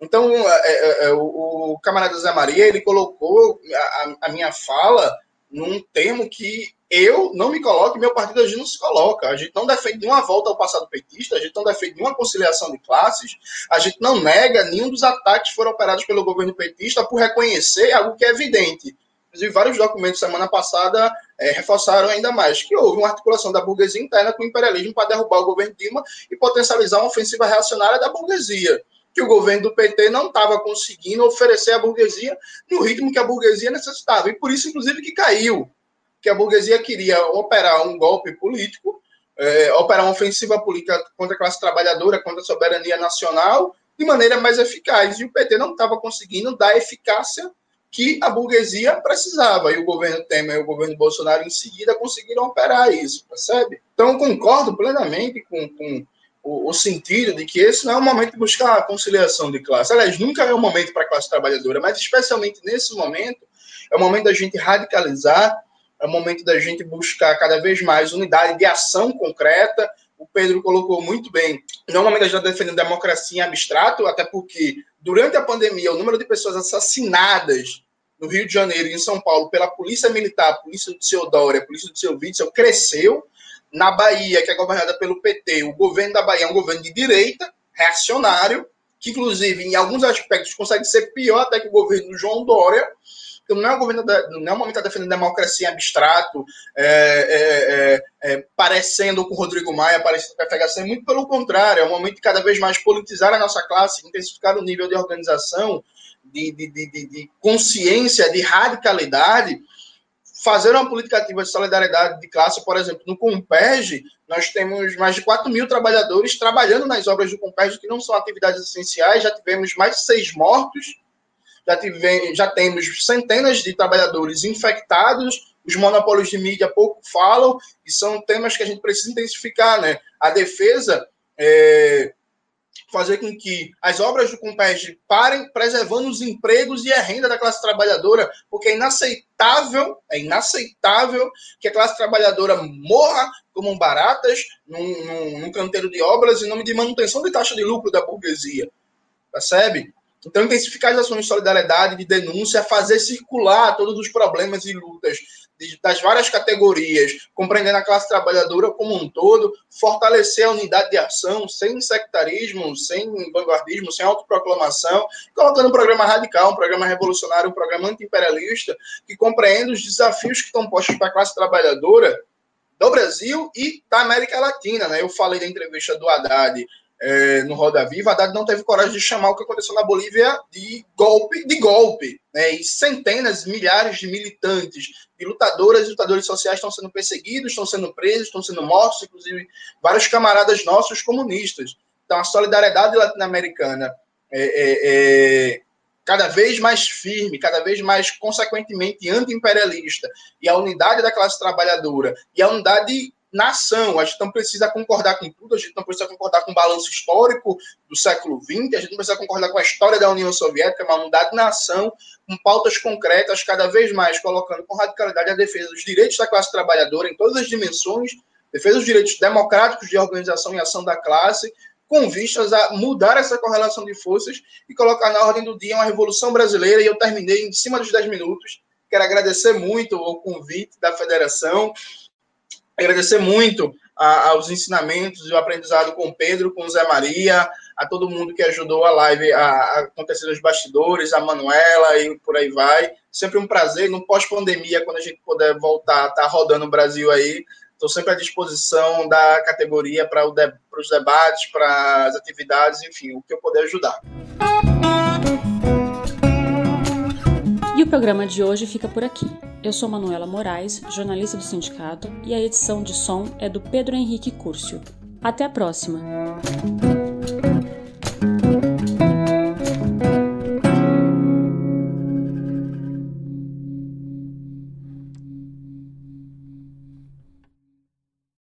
Então, é, é, é, o, o, camarada Zé Maria, ele colocou a, a minha fala num termo que eu não me coloco e meu partido a gente não se coloca. A gente não defende uma volta ao passado petista, a gente não defende uma conciliação de classes, a gente não nega nenhum dos ataques que foram operados pelo governo petista por reconhecer algo que é evidente. Inclusive, vários documentos semana passada é, reforçaram ainda mais que houve uma articulação da burguesia interna com o imperialismo para derrubar o governo Dilma e potencializar uma ofensiva reacionária da burguesia que o governo do PT não estava conseguindo oferecer à burguesia no ritmo que a burguesia necessitava. E por isso, inclusive, que caiu. Que a burguesia queria operar um golpe político, é, operar uma ofensiva política contra a classe trabalhadora, contra a soberania nacional, de maneira mais eficaz. E o PT não estava conseguindo dar a eficácia que a burguesia precisava. E o governo Temer e o governo Bolsonaro, em seguida, conseguiram operar isso, percebe? Então, concordo plenamente com, com o, o, sentido de que esse não é o momento de buscar a conciliação de classe. Aliás, nunca é o momento para a classe trabalhadora, mas especialmente nesse momento, é o momento da gente radicalizar, é o momento da gente buscar cada vez mais unidade de ação concreta. O Pedro colocou muito bem. Não é da gente defender democracia em abstrato, até porque durante a pandemia o número de pessoas assassinadas no Rio de Janeiro e em São Paulo pela polícia militar, a polícia do seu Dória, a polícia do seu Witzel cresceu na Bahia, que é governada pelo PT, o governo da Bahia é um governo de direita, reacionário, que inclusive em alguns aspectos consegue ser pior até que o governo do João Dória. Então não é, um governo da, não é um momento de democracia em abstrato, é, é, é, é, parecendo com o Rodrigo Maia, parecendo com a FHC, muito pelo contrário, é um momento de cada vez mais politizar a nossa classe, intensificar o nível de organização, de, de, de, de consciência, de radicalidade, fazer uma política ativa de solidariedade de classe, por exemplo, no Compeg, nós temos mais de 4 mil trabalhadores trabalhando nas obras do Compeg, que não são atividades essenciais, já tivemos mais de seis mortos, já, tivemos, já temos centenas de trabalhadores infectados, os monopólios de mídia pouco falam, e são temas que a gente precisa intensificar, né? A defesa é, fazer com que as obras do Compeg parem, preservando os empregos e a renda da classe trabalhadora, porque é inaceitável, é inaceitável que a classe trabalhadora morra como baratas num, num, num canteiro de obras em nome de manutenção de taxa de lucro da burguesia. Percebe? Então, intensificar as ações de solidariedade, de denúncia, fazer circular todos os problemas e lutas das várias categorias, compreendendo a classe trabalhadora como um todo, fortalecer a unidade de ação, sem sectarismo, sem vanguardismo, sem autoproclamação, colocando um programa radical, um programa revolucionário, um programa anti-imperialista, que compreenda os desafios que estão postos para a classe trabalhadora do Brasil e da América Latina. Né? Eu falei da entrevista do Haddad é, no Roda Viva, Haddad não teve coragem de chamar o que aconteceu na Bolívia de golpe de golpe. Né? E centenas, milhares de militantes, de lutadoras e lutadores sociais estão sendo perseguidos, estão sendo presos, estão sendo mortos, inclusive vários camaradas nossos comunistas. Então, a solidariedade latino-americana é, é, é cada vez mais firme, cada vez mais, consequentemente, anti-imperialista, e a unidade da classe trabalhadora, e a unidade nação. A gente não precisa concordar com tudo, a gente não precisa concordar com o balanço histórico do século XX, a gente não precisa concordar com a história da União Soviética, mas unidade de nação, com pautas concretas, cada vez mais colocando com radicalidade a defesa dos direitos da classe trabalhadora em todas as dimensões, defesa dos direitos democráticos de organização e ação da classe, com vistas a mudar essa correlação de forças e colocar na ordem do dia uma revolução brasileira. E eu terminei em cima dos 10 minutos. Quero agradecer muito o convite da federação agradecer muito a, aos ensinamentos e o aprendizado com Pedro, com Zé Maria, a todo mundo que ajudou a live a, a acontecer nos bastidores, a Manuela e por aí vai. Sempre um prazer. No pós-pandemia, quando a gente puder voltar, tá rodando o Brasil aí, estou sempre à disposição da categoria para de, os debates, para as atividades, enfim, o que eu puder ajudar. E o programa de hoje fica por aqui. Eu sou Manuela Moraes, jornalista do sindicato, e a edição de som é do Pedro Henrique Curcio. Até a próxima!